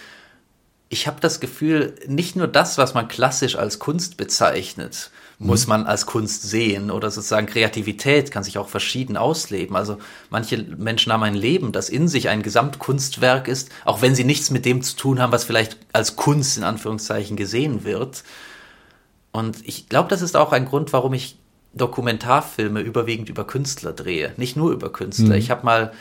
ich habe das Gefühl, nicht nur das, was man klassisch als Kunst bezeichnet, muss mhm. man als Kunst sehen oder sozusagen Kreativität kann sich auch verschieden ausleben. Also manche Menschen haben ein Leben, das in sich ein Gesamtkunstwerk ist, auch wenn sie nichts mit dem zu tun haben, was vielleicht als Kunst in Anführungszeichen gesehen wird. Und ich glaube, das ist auch ein Grund, warum ich Dokumentarfilme überwiegend über Künstler drehe, nicht nur über Künstler. Mhm. Ich habe mal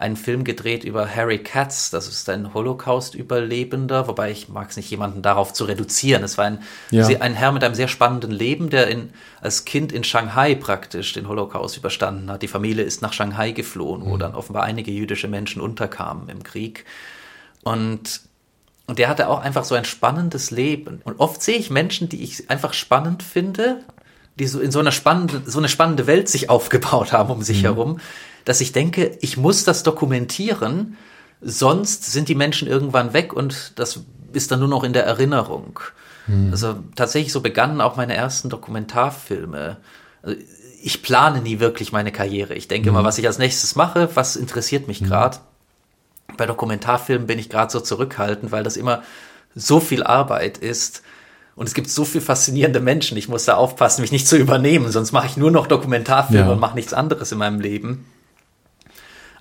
einen Film gedreht über Harry Katz, das ist ein Holocaust-Überlebender, wobei ich mag es nicht, jemanden darauf zu reduzieren. Es war ein, ja. ein Herr mit einem sehr spannenden Leben, der in, als Kind in Shanghai praktisch den Holocaust überstanden hat. Die Familie ist nach Shanghai geflohen, wo mhm. dann offenbar einige jüdische Menschen unterkamen im Krieg. Und und der hatte auch einfach so ein spannendes Leben. Und oft sehe ich Menschen, die ich einfach spannend finde, die so in so einer spannende, so eine spannende Welt sich aufgebaut haben um sich mhm. herum, dass ich denke, ich muss das dokumentieren, sonst sind die Menschen irgendwann weg und das ist dann nur noch in der Erinnerung. Mhm. Also tatsächlich so begannen auch meine ersten Dokumentarfilme. Also ich plane nie wirklich meine Karriere. Ich denke mhm. mal, was ich als nächstes mache, was interessiert mich gerade. bei Dokumentarfilmen bin ich gerade so zurückhaltend, weil das immer so viel Arbeit ist. Und es gibt so viele faszinierende Menschen. Ich muss da aufpassen, mich nicht zu übernehmen, sonst mache ich nur noch Dokumentarfilme ja. und mache nichts anderes in meinem Leben.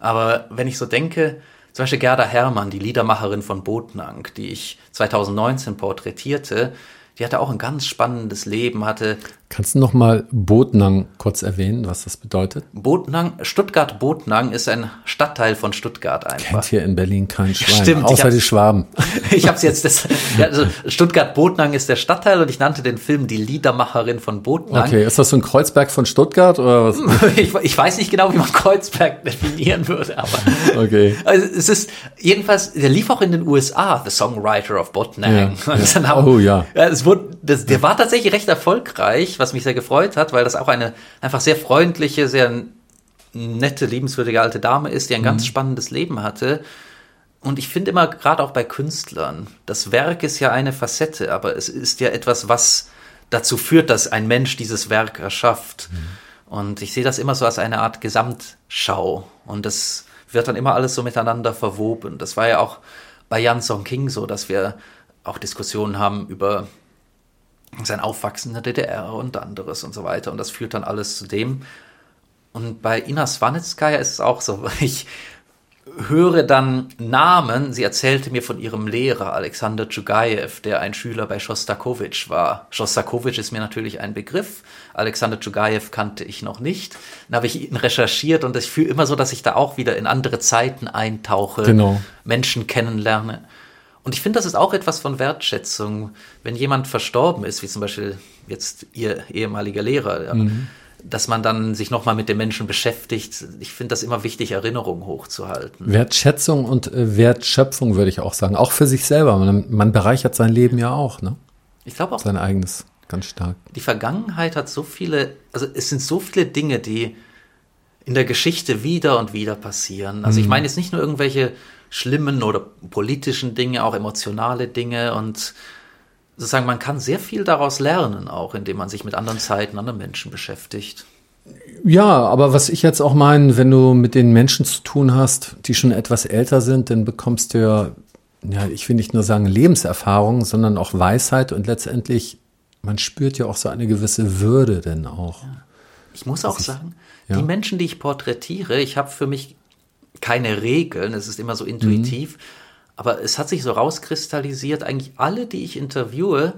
Aber wenn ich so denke, zum Beispiel Gerda Herrmann, die Liedermacherin von Botnang, die ich 2019 porträtierte, die hatte auch ein ganz spannendes Leben, hatte. Kannst du noch mal Botnang kurz erwähnen, was das bedeutet? Botnang, Stuttgart-Botnang ist ein Stadtteil von Stuttgart einfach. Kennt hier in Berlin kein Schwein, Stimmt, außer die Schwaben. ich habe es jetzt, das, also Stuttgart-Botnang ist der Stadtteil und ich nannte den Film die Liedermacherin von Botnang. Okay, ist das so ein Kreuzberg von Stuttgart oder was? ich, ich weiß nicht genau, wie man Kreuzberg definieren würde, aber okay. Also es ist jedenfalls, der lief auch in den USA, The Songwriter of Botnang. Ja, ja. Haben, oh ja. Es wurde, das, der war tatsächlich recht erfolgreich, was mich sehr gefreut hat, weil das auch eine einfach sehr freundliche, sehr nette, liebenswürdige alte Dame ist, die ein mhm. ganz spannendes Leben hatte. Und ich finde immer, gerade auch bei Künstlern, das Werk ist ja eine Facette, aber es ist ja etwas, was dazu führt, dass ein Mensch dieses Werk erschafft. Mhm. Und ich sehe das immer so als eine Art Gesamtschau. Und das wird dann immer alles so miteinander verwoben. Das war ja auch bei Jan Song King so, dass wir auch Diskussionen haben über sein Aufwachsen in der DDR und anderes und so weiter. Und das führt dann alles zu dem. Und bei Ina Swanitskaya ist es auch so, ich höre dann Namen. Sie erzählte mir von ihrem Lehrer Alexander Tschugajew, der ein Schüler bei Schostakowitsch war. Schostakowitsch ist mir natürlich ein Begriff. Alexander Tschugajew kannte ich noch nicht. Dann habe ich ihn recherchiert und ich fühle immer so, dass ich da auch wieder in andere Zeiten eintauche, genau. Menschen kennenlerne. Und ich finde, das ist auch etwas von Wertschätzung, wenn jemand verstorben ist, wie zum Beispiel jetzt ihr ehemaliger Lehrer, mhm. dass man dann sich nochmal mit dem Menschen beschäftigt. Ich finde das immer wichtig, Erinnerungen hochzuhalten. Wertschätzung und äh, Wertschöpfung würde ich auch sagen, auch für sich selber. Man, man bereichert sein Leben ja auch, ne? Ich glaube auch. Sein eigenes, ganz stark. Die Vergangenheit hat so viele, also es sind so viele Dinge, die in der Geschichte wieder und wieder passieren. Also mhm. ich meine jetzt nicht nur irgendwelche schlimmen oder politischen Dinge, auch emotionale Dinge und sozusagen man kann sehr viel daraus lernen, auch indem man sich mit anderen Zeiten, anderen Menschen beschäftigt. Ja, aber was ich jetzt auch meine, wenn du mit den Menschen zu tun hast, die schon etwas älter sind, dann bekommst du ja, ja, ich will nicht nur sagen Lebenserfahrung, sondern auch Weisheit und letztendlich, man spürt ja auch so eine gewisse Würde denn auch. Ja. Ich muss auch sagen, ja. die Menschen, die ich porträtiere, ich habe für mich keine Regeln, es ist immer so intuitiv. Mhm. Aber es hat sich so rauskristallisiert, eigentlich alle, die ich interviewe,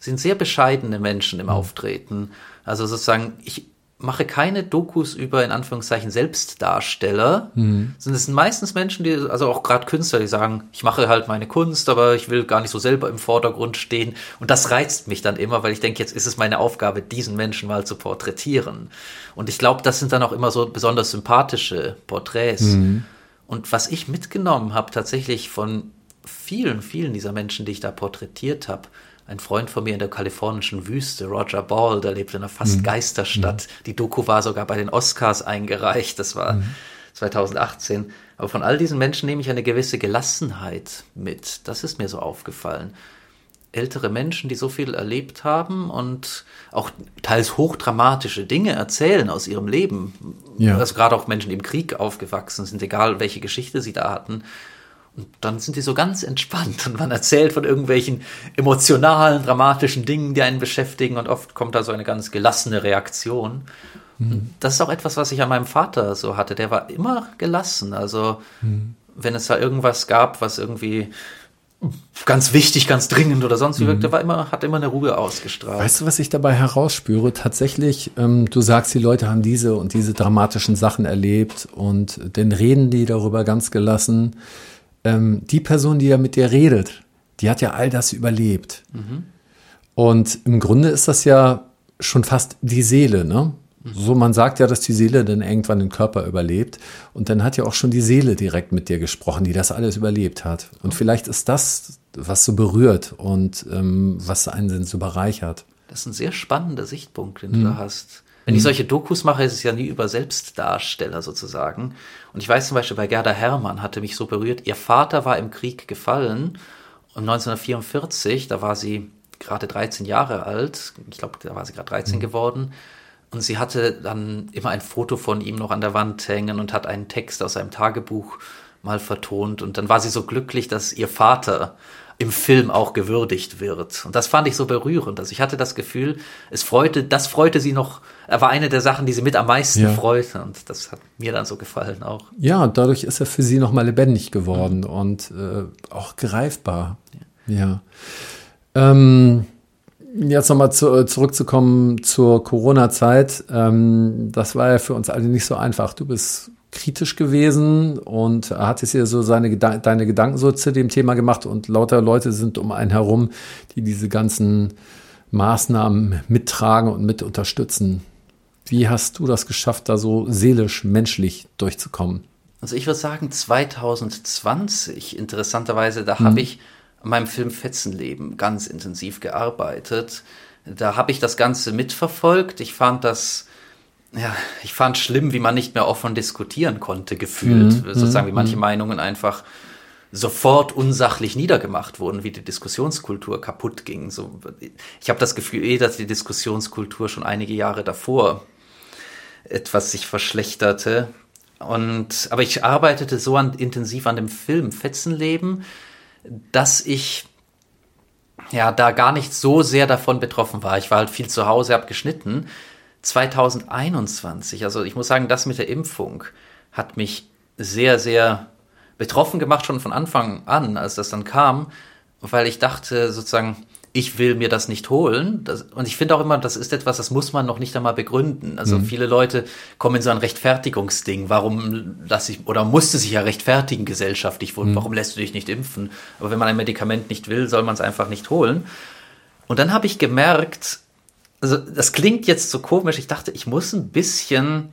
sind sehr bescheidene Menschen im mhm. Auftreten. Also sozusagen, ich mache keine Dokus über in Anführungszeichen Selbstdarsteller, mhm. sondern es sind meistens Menschen, die, also auch gerade Künstler, die sagen, ich mache halt meine Kunst, aber ich will gar nicht so selber im Vordergrund stehen. Und das reizt mich dann immer, weil ich denke, jetzt ist es meine Aufgabe, diesen Menschen mal zu porträtieren. Und ich glaube, das sind dann auch immer so besonders sympathische Porträts. Mhm. Und was ich mitgenommen habe, tatsächlich von vielen, vielen dieser Menschen, die ich da porträtiert habe, ein Freund von mir in der kalifornischen Wüste, Roger Ball, der lebt in einer fast mhm. Geisterstadt. Mhm. Die Doku war sogar bei den Oscars eingereicht. Das war mhm. 2018. Aber von all diesen Menschen nehme ich eine gewisse Gelassenheit mit. Das ist mir so aufgefallen. Ältere Menschen, die so viel erlebt haben und auch teils hochdramatische Dinge erzählen aus ihrem Leben. Ja. Also gerade auch Menschen, die im Krieg aufgewachsen sind, egal welche Geschichte sie da hatten und dann sind die so ganz entspannt und man erzählt von irgendwelchen emotionalen, dramatischen Dingen, die einen beschäftigen und oft kommt da so eine ganz gelassene Reaktion. Mhm. Das ist auch etwas, was ich an meinem Vater so hatte. Der war immer gelassen. Also mhm. wenn es da irgendwas gab, was irgendwie ganz wichtig, ganz dringend oder sonst wie wirkte, mhm. war immer, hat immer eine Ruhe ausgestrahlt. Weißt du, was ich dabei herausspüre? Tatsächlich, ähm, du sagst, die Leute haben diese und diese dramatischen Sachen erlebt und dann reden die darüber ganz gelassen ähm, die Person, die ja mit dir redet, die hat ja all das überlebt. Mhm. Und im Grunde ist das ja schon fast die Seele, ne? Mhm. So, man sagt ja, dass die Seele dann irgendwann den Körper überlebt. Und dann hat ja auch schon die Seele direkt mit dir gesprochen, die das alles überlebt hat. Und vielleicht ist das, was so berührt und ähm, was einen so bereichert. Das ist ein sehr spannender Sichtpunkt, den mhm. du da hast. Wenn ich mhm. solche Dokus mache, ist es ja nie über Selbstdarsteller sozusagen. Und ich weiß zum Beispiel bei Gerda Herrmann hatte mich so berührt. Ihr Vater war im Krieg gefallen und 1944, da war sie gerade 13 Jahre alt. Ich glaube, da war sie gerade 13 mhm. geworden. Und sie hatte dann immer ein Foto von ihm noch an der Wand hängen und hat einen Text aus seinem Tagebuch mal vertont. Und dann war sie so glücklich, dass ihr Vater im Film auch gewürdigt wird. Und das fand ich so berührend. Also ich hatte das Gefühl, es freute, das freute sie noch, er war eine der Sachen, die sie mit am meisten ja. freute. Und das hat mir dann so gefallen auch. Ja, und dadurch ist er für sie nochmal lebendig geworden mhm. und äh, auch greifbar. Ja. ja. Ähm, jetzt nochmal zu, zurückzukommen zur Corona-Zeit. Ähm, das war ja für uns alle nicht so einfach. Du bist kritisch gewesen und hat jetzt hier so seine deine Gedanken so zu dem Thema gemacht und lauter Leute sind um einen herum, die diese ganzen Maßnahmen mittragen und mit unterstützen. Wie hast du das geschafft, da so seelisch, menschlich durchzukommen? Also ich würde sagen 2020, interessanterweise, da mhm. habe ich an meinem Film Fetzenleben ganz intensiv gearbeitet. Da habe ich das Ganze mitverfolgt. Ich fand das ja, ich fand schlimm, wie man nicht mehr offen diskutieren konnte, gefühlt. Mhm. Sozusagen, wie manche mhm. Meinungen einfach sofort unsachlich niedergemacht wurden, wie die Diskussionskultur kaputt ging. So, ich habe das Gefühl eh, dass die Diskussionskultur schon einige Jahre davor etwas sich verschlechterte. Und, aber ich arbeitete so an, intensiv an dem Film Fetzenleben, dass ich ja da gar nicht so sehr davon betroffen war. Ich war halt viel zu Hause, habe geschnitten 2021, also ich muss sagen, das mit der Impfung hat mich sehr, sehr betroffen gemacht, schon von Anfang an, als das dann kam, weil ich dachte sozusagen, ich will mir das nicht holen. Das, und ich finde auch immer, das ist etwas, das muss man noch nicht einmal begründen. Also mhm. viele Leute kommen in so ein Rechtfertigungsding. Warum lass ich, oder musste sich ja rechtfertigen gesellschaftlich, mhm. warum lässt du dich nicht impfen? Aber wenn man ein Medikament nicht will, soll man es einfach nicht holen. Und dann habe ich gemerkt, also das klingt jetzt so komisch. Ich dachte, ich muss ein bisschen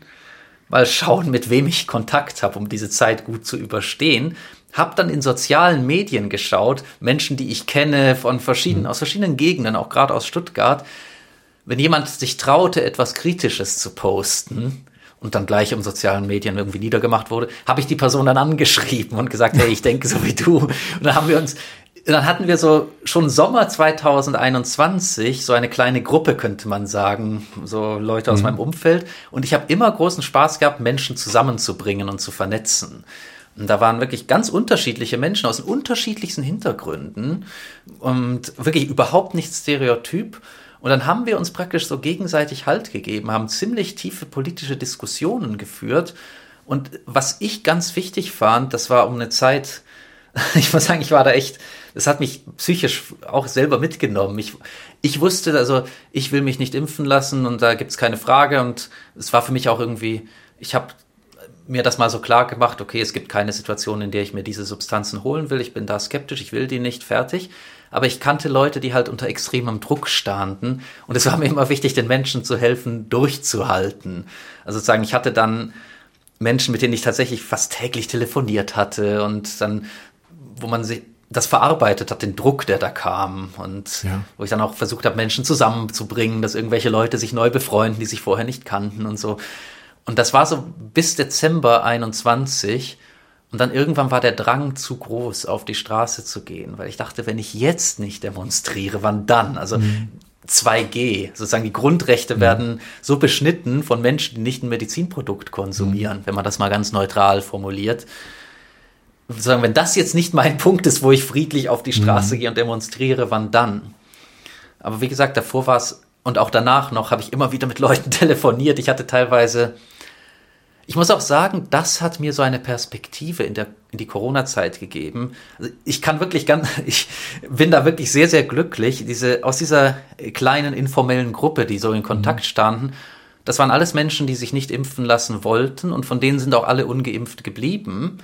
mal schauen, mit wem ich Kontakt habe, um diese Zeit gut zu überstehen. Hab dann in sozialen Medien geschaut, Menschen, die ich kenne von verschiedenen, mhm. aus verschiedenen Gegenden, auch gerade aus Stuttgart. Wenn jemand sich traute, etwas Kritisches zu posten, und dann gleich im sozialen Medien irgendwie niedergemacht wurde, habe ich die Person dann angeschrieben und gesagt, hey, ich denke so wie du. Und dann haben wir uns dann hatten wir so schon Sommer 2021 so eine kleine Gruppe, könnte man sagen, so Leute aus mhm. meinem Umfeld. Und ich habe immer großen Spaß gehabt, Menschen zusammenzubringen und zu vernetzen. Und da waren wirklich ganz unterschiedliche Menschen aus den unterschiedlichsten Hintergründen und wirklich überhaupt nicht stereotyp. Und dann haben wir uns praktisch so gegenseitig Halt gegeben, haben ziemlich tiefe politische Diskussionen geführt. Und was ich ganz wichtig fand, das war um eine Zeit, ich muss sagen, ich war da echt das hat mich psychisch auch selber mitgenommen. Ich, ich wusste, also ich will mich nicht impfen lassen und da gibt's keine Frage. Und es war für mich auch irgendwie, ich habe mir das mal so klar gemacht, okay, es gibt keine Situation, in der ich mir diese Substanzen holen will. Ich bin da skeptisch, ich will die nicht fertig. Aber ich kannte Leute, die halt unter extremem Druck standen. Und es war mir immer wichtig, den Menschen zu helfen, durchzuhalten. Also sozusagen, ich hatte dann Menschen, mit denen ich tatsächlich fast täglich telefoniert hatte und dann, wo man sich, das verarbeitet hat, den Druck, der da kam. Und ja. wo ich dann auch versucht habe, Menschen zusammenzubringen, dass irgendwelche Leute sich neu befreunden, die sich vorher nicht kannten und so. Und das war so bis Dezember 21. Und dann irgendwann war der Drang zu groß, auf die Straße zu gehen, weil ich dachte, wenn ich jetzt nicht demonstriere, wann dann? Also mhm. 2G, sozusagen die Grundrechte mhm. werden so beschnitten von Menschen, die nicht ein Medizinprodukt konsumieren, mhm. wenn man das mal ganz neutral formuliert sagen, wenn das jetzt nicht mein Punkt ist, wo ich friedlich auf die Straße mhm. gehe und demonstriere, wann dann? Aber wie gesagt, davor war es und auch danach noch habe ich immer wieder mit Leuten telefoniert. Ich hatte teilweise, ich muss auch sagen, das hat mir so eine Perspektive in, der, in die Corona-Zeit gegeben. Also ich kann wirklich ganz, ich bin da wirklich sehr, sehr glücklich. Diese, aus dieser kleinen informellen Gruppe, die so in Kontakt mhm. standen, das waren alles Menschen, die sich nicht impfen lassen wollten und von denen sind auch alle ungeimpft geblieben.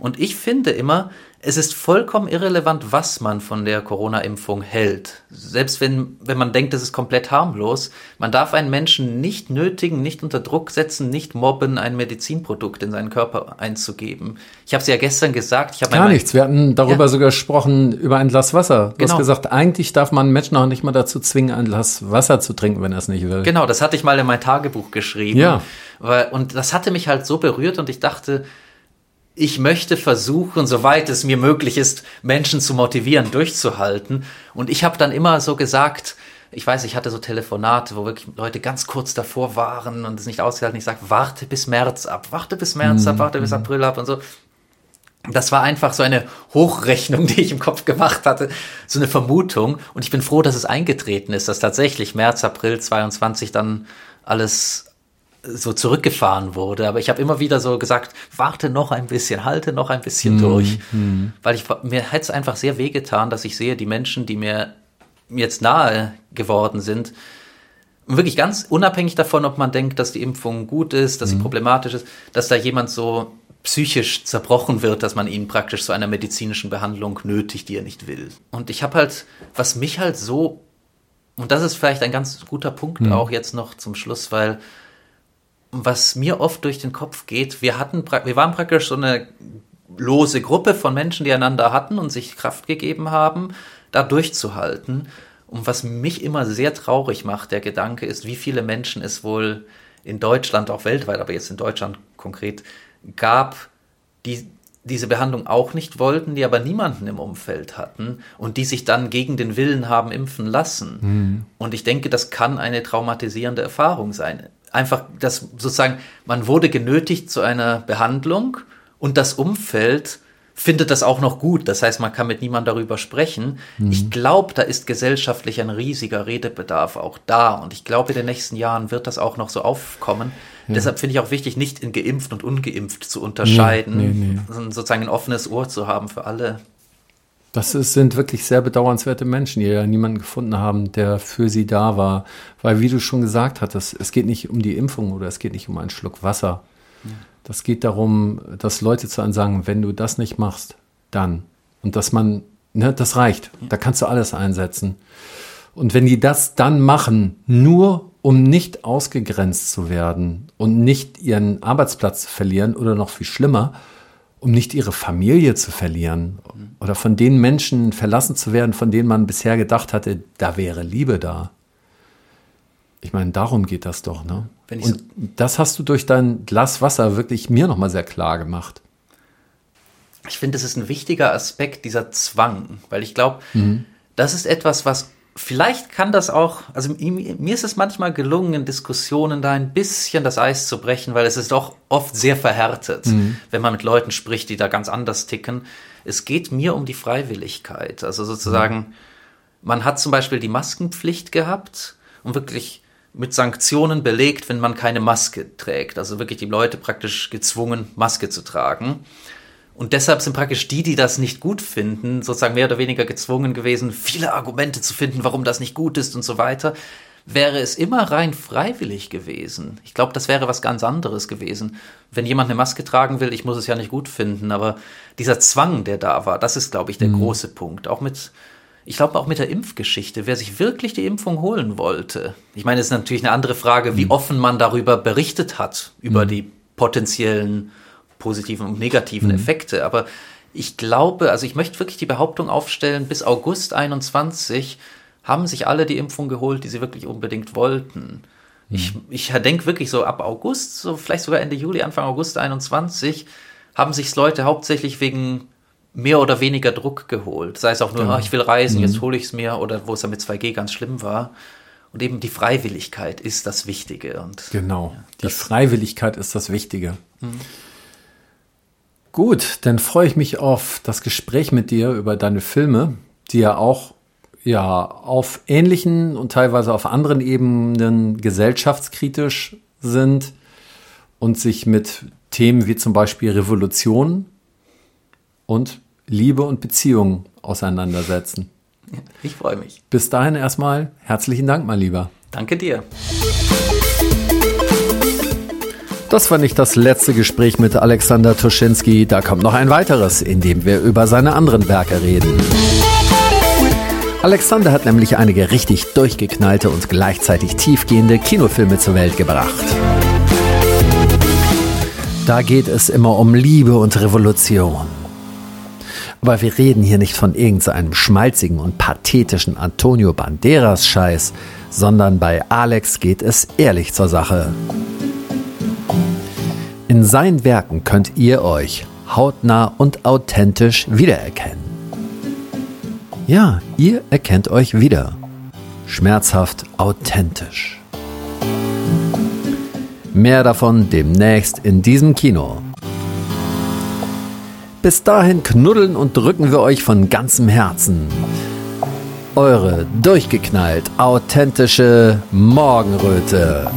Und ich finde immer, es ist vollkommen irrelevant, was man von der Corona-Impfung hält. Selbst wenn, wenn man denkt, es ist komplett harmlos. Man darf einen Menschen nicht nötigen, nicht unter Druck setzen, nicht mobben, ein Medizinprodukt in seinen Körper einzugeben. Ich habe es ja gestern gesagt. Ich Gar nichts. Wir hatten darüber ja. sogar gesprochen, über ein Glas Wasser. Du genau. hast gesagt, eigentlich darf man Menschen auch nicht mal dazu zwingen, ein Glas Wasser zu trinken, wenn er es nicht will. Genau, das hatte ich mal in mein Tagebuch geschrieben. Ja. Und das hatte mich halt so berührt und ich dachte, ich möchte versuchen, soweit es mir möglich ist, Menschen zu motivieren, durchzuhalten. Und ich habe dann immer so gesagt, ich weiß, ich hatte so Telefonate, wo wirklich Leute ganz kurz davor waren und es nicht ausgehalten. Ich sage, warte bis März ab, warte bis März ab, mhm. warte bis April ab und so. das war einfach so eine Hochrechnung, die ich im Kopf gemacht hatte, so eine Vermutung. Und ich bin froh, dass es eingetreten ist, dass tatsächlich März, April 22 dann alles so zurückgefahren wurde. Aber ich habe immer wieder so gesagt, warte noch ein bisschen, halte noch ein bisschen mm, durch. Mm. Weil ich, mir hätte es einfach sehr wehgetan, dass ich sehe, die Menschen, die mir jetzt nahe geworden sind, wirklich ganz unabhängig davon, ob man denkt, dass die Impfung gut ist, dass mm. sie problematisch ist, dass da jemand so psychisch zerbrochen wird, dass man ihn praktisch zu einer medizinischen Behandlung nötigt, die er nicht will. Und ich habe halt, was mich halt so, und das ist vielleicht ein ganz guter Punkt auch jetzt noch zum Schluss, weil was mir oft durch den Kopf geht, wir hatten, wir waren praktisch so eine lose Gruppe von Menschen, die einander hatten und sich Kraft gegeben haben, da durchzuhalten. Und was mich immer sehr traurig macht, der Gedanke ist, wie viele Menschen es wohl in Deutschland, auch weltweit, aber jetzt in Deutschland konkret, gab, die diese Behandlung auch nicht wollten, die aber niemanden im Umfeld hatten und die sich dann gegen den Willen haben impfen lassen. Mhm. Und ich denke, das kann eine traumatisierende Erfahrung sein. Einfach, dass sozusagen, man wurde genötigt zu einer Behandlung und das Umfeld findet das auch noch gut. Das heißt, man kann mit niemandem darüber sprechen. Mhm. Ich glaube, da ist gesellschaftlich ein riesiger Redebedarf auch da. Und ich glaube, in den nächsten Jahren wird das auch noch so aufkommen. Ja. Deshalb finde ich auch wichtig, nicht in geimpft und ungeimpft zu unterscheiden, nee, nee, nee. sondern sozusagen ein offenes Ohr zu haben für alle. Das ist, sind wirklich sehr bedauernswerte Menschen, die ja niemanden gefunden haben, der für sie da war. Weil, wie du schon gesagt hattest, es geht nicht um die Impfung oder es geht nicht um einen Schluck Wasser. Ja. Das geht darum, dass Leute zu einem sagen, wenn du das nicht machst, dann. Und dass man, ne, das reicht. Da kannst du alles einsetzen. Und wenn die das dann machen, nur um nicht ausgegrenzt zu werden und nicht ihren Arbeitsplatz zu verlieren oder noch viel schlimmer, um nicht ihre Familie zu verlieren oder von den Menschen verlassen zu werden, von denen man bisher gedacht hatte, da wäre Liebe da. Ich meine, darum geht das doch, ne? und so das hast du durch dein Glas Wasser wirklich mir nochmal sehr klar gemacht. Ich finde, es ist ein wichtiger Aspekt, dieser Zwang, weil ich glaube, mhm. das ist etwas, was vielleicht kann das auch, also mir ist es manchmal gelungen, in Diskussionen da ein bisschen das Eis zu brechen, weil es ist doch oft sehr verhärtet, mhm. wenn man mit Leuten spricht, die da ganz anders ticken. Es geht mir um die Freiwilligkeit. Also sozusagen, mhm. man hat zum Beispiel die Maskenpflicht gehabt und wirklich mit Sanktionen belegt, wenn man keine Maske trägt. Also wirklich die Leute praktisch gezwungen, Maske zu tragen. Und deshalb sind praktisch die, die das nicht gut finden, sozusagen mehr oder weniger gezwungen gewesen, viele Argumente zu finden, warum das nicht gut ist und so weiter. Wäre es immer rein freiwillig gewesen. Ich glaube, das wäre was ganz anderes gewesen. Wenn jemand eine Maske tragen will, ich muss es ja nicht gut finden, aber dieser Zwang, der da war, das ist, glaube ich, der mhm. große Punkt. Auch mit ich glaube auch mit der Impfgeschichte, wer sich wirklich die Impfung holen wollte. Ich meine, es ist natürlich eine andere Frage, wie mhm. offen man darüber berichtet hat, über mhm. die potenziellen positiven und negativen mhm. Effekte. Aber ich glaube, also ich möchte wirklich die Behauptung aufstellen, bis August 21 haben sich alle die Impfung geholt, die sie wirklich unbedingt wollten. Mhm. Ich, ich denke wirklich so ab August, so vielleicht sogar Ende Juli, Anfang August 21, haben sich Leute hauptsächlich wegen mehr oder weniger Druck geholt. Sei es auch nur, genau. ah, ich will reisen, mhm. jetzt hole ich es mir, oder wo es ja mit 2G ganz schlimm war. Und eben die Freiwilligkeit ist das Wichtige. Und, genau, ja, die Freiwilligkeit ist das Wichtige. Mhm. Gut, dann freue ich mich auf das Gespräch mit dir über deine Filme, die ja auch ja auf ähnlichen und teilweise auf anderen Ebenen gesellschaftskritisch sind und sich mit Themen wie zum Beispiel Revolution und Liebe und Beziehungen auseinandersetzen. Ich freue mich. Bis dahin erstmal herzlichen Dank, mein Lieber. Danke dir. Das war nicht das letzte Gespräch mit Alexander Tuschinski. Da kommt noch ein weiteres, in dem wir über seine anderen Werke reden. Alexander hat nämlich einige richtig durchgeknallte und gleichzeitig tiefgehende Kinofilme zur Welt gebracht. Da geht es immer um Liebe und Revolution. Aber wir reden hier nicht von irgendeinem schmalzigen und pathetischen Antonio Banderas Scheiß, sondern bei Alex geht es ehrlich zur Sache. In seinen Werken könnt ihr euch hautnah und authentisch wiedererkennen. Ja, ihr erkennt euch wieder. Schmerzhaft authentisch. Mehr davon demnächst in diesem Kino. Bis dahin knuddeln und drücken wir euch von ganzem Herzen. Eure durchgeknallt authentische Morgenröte.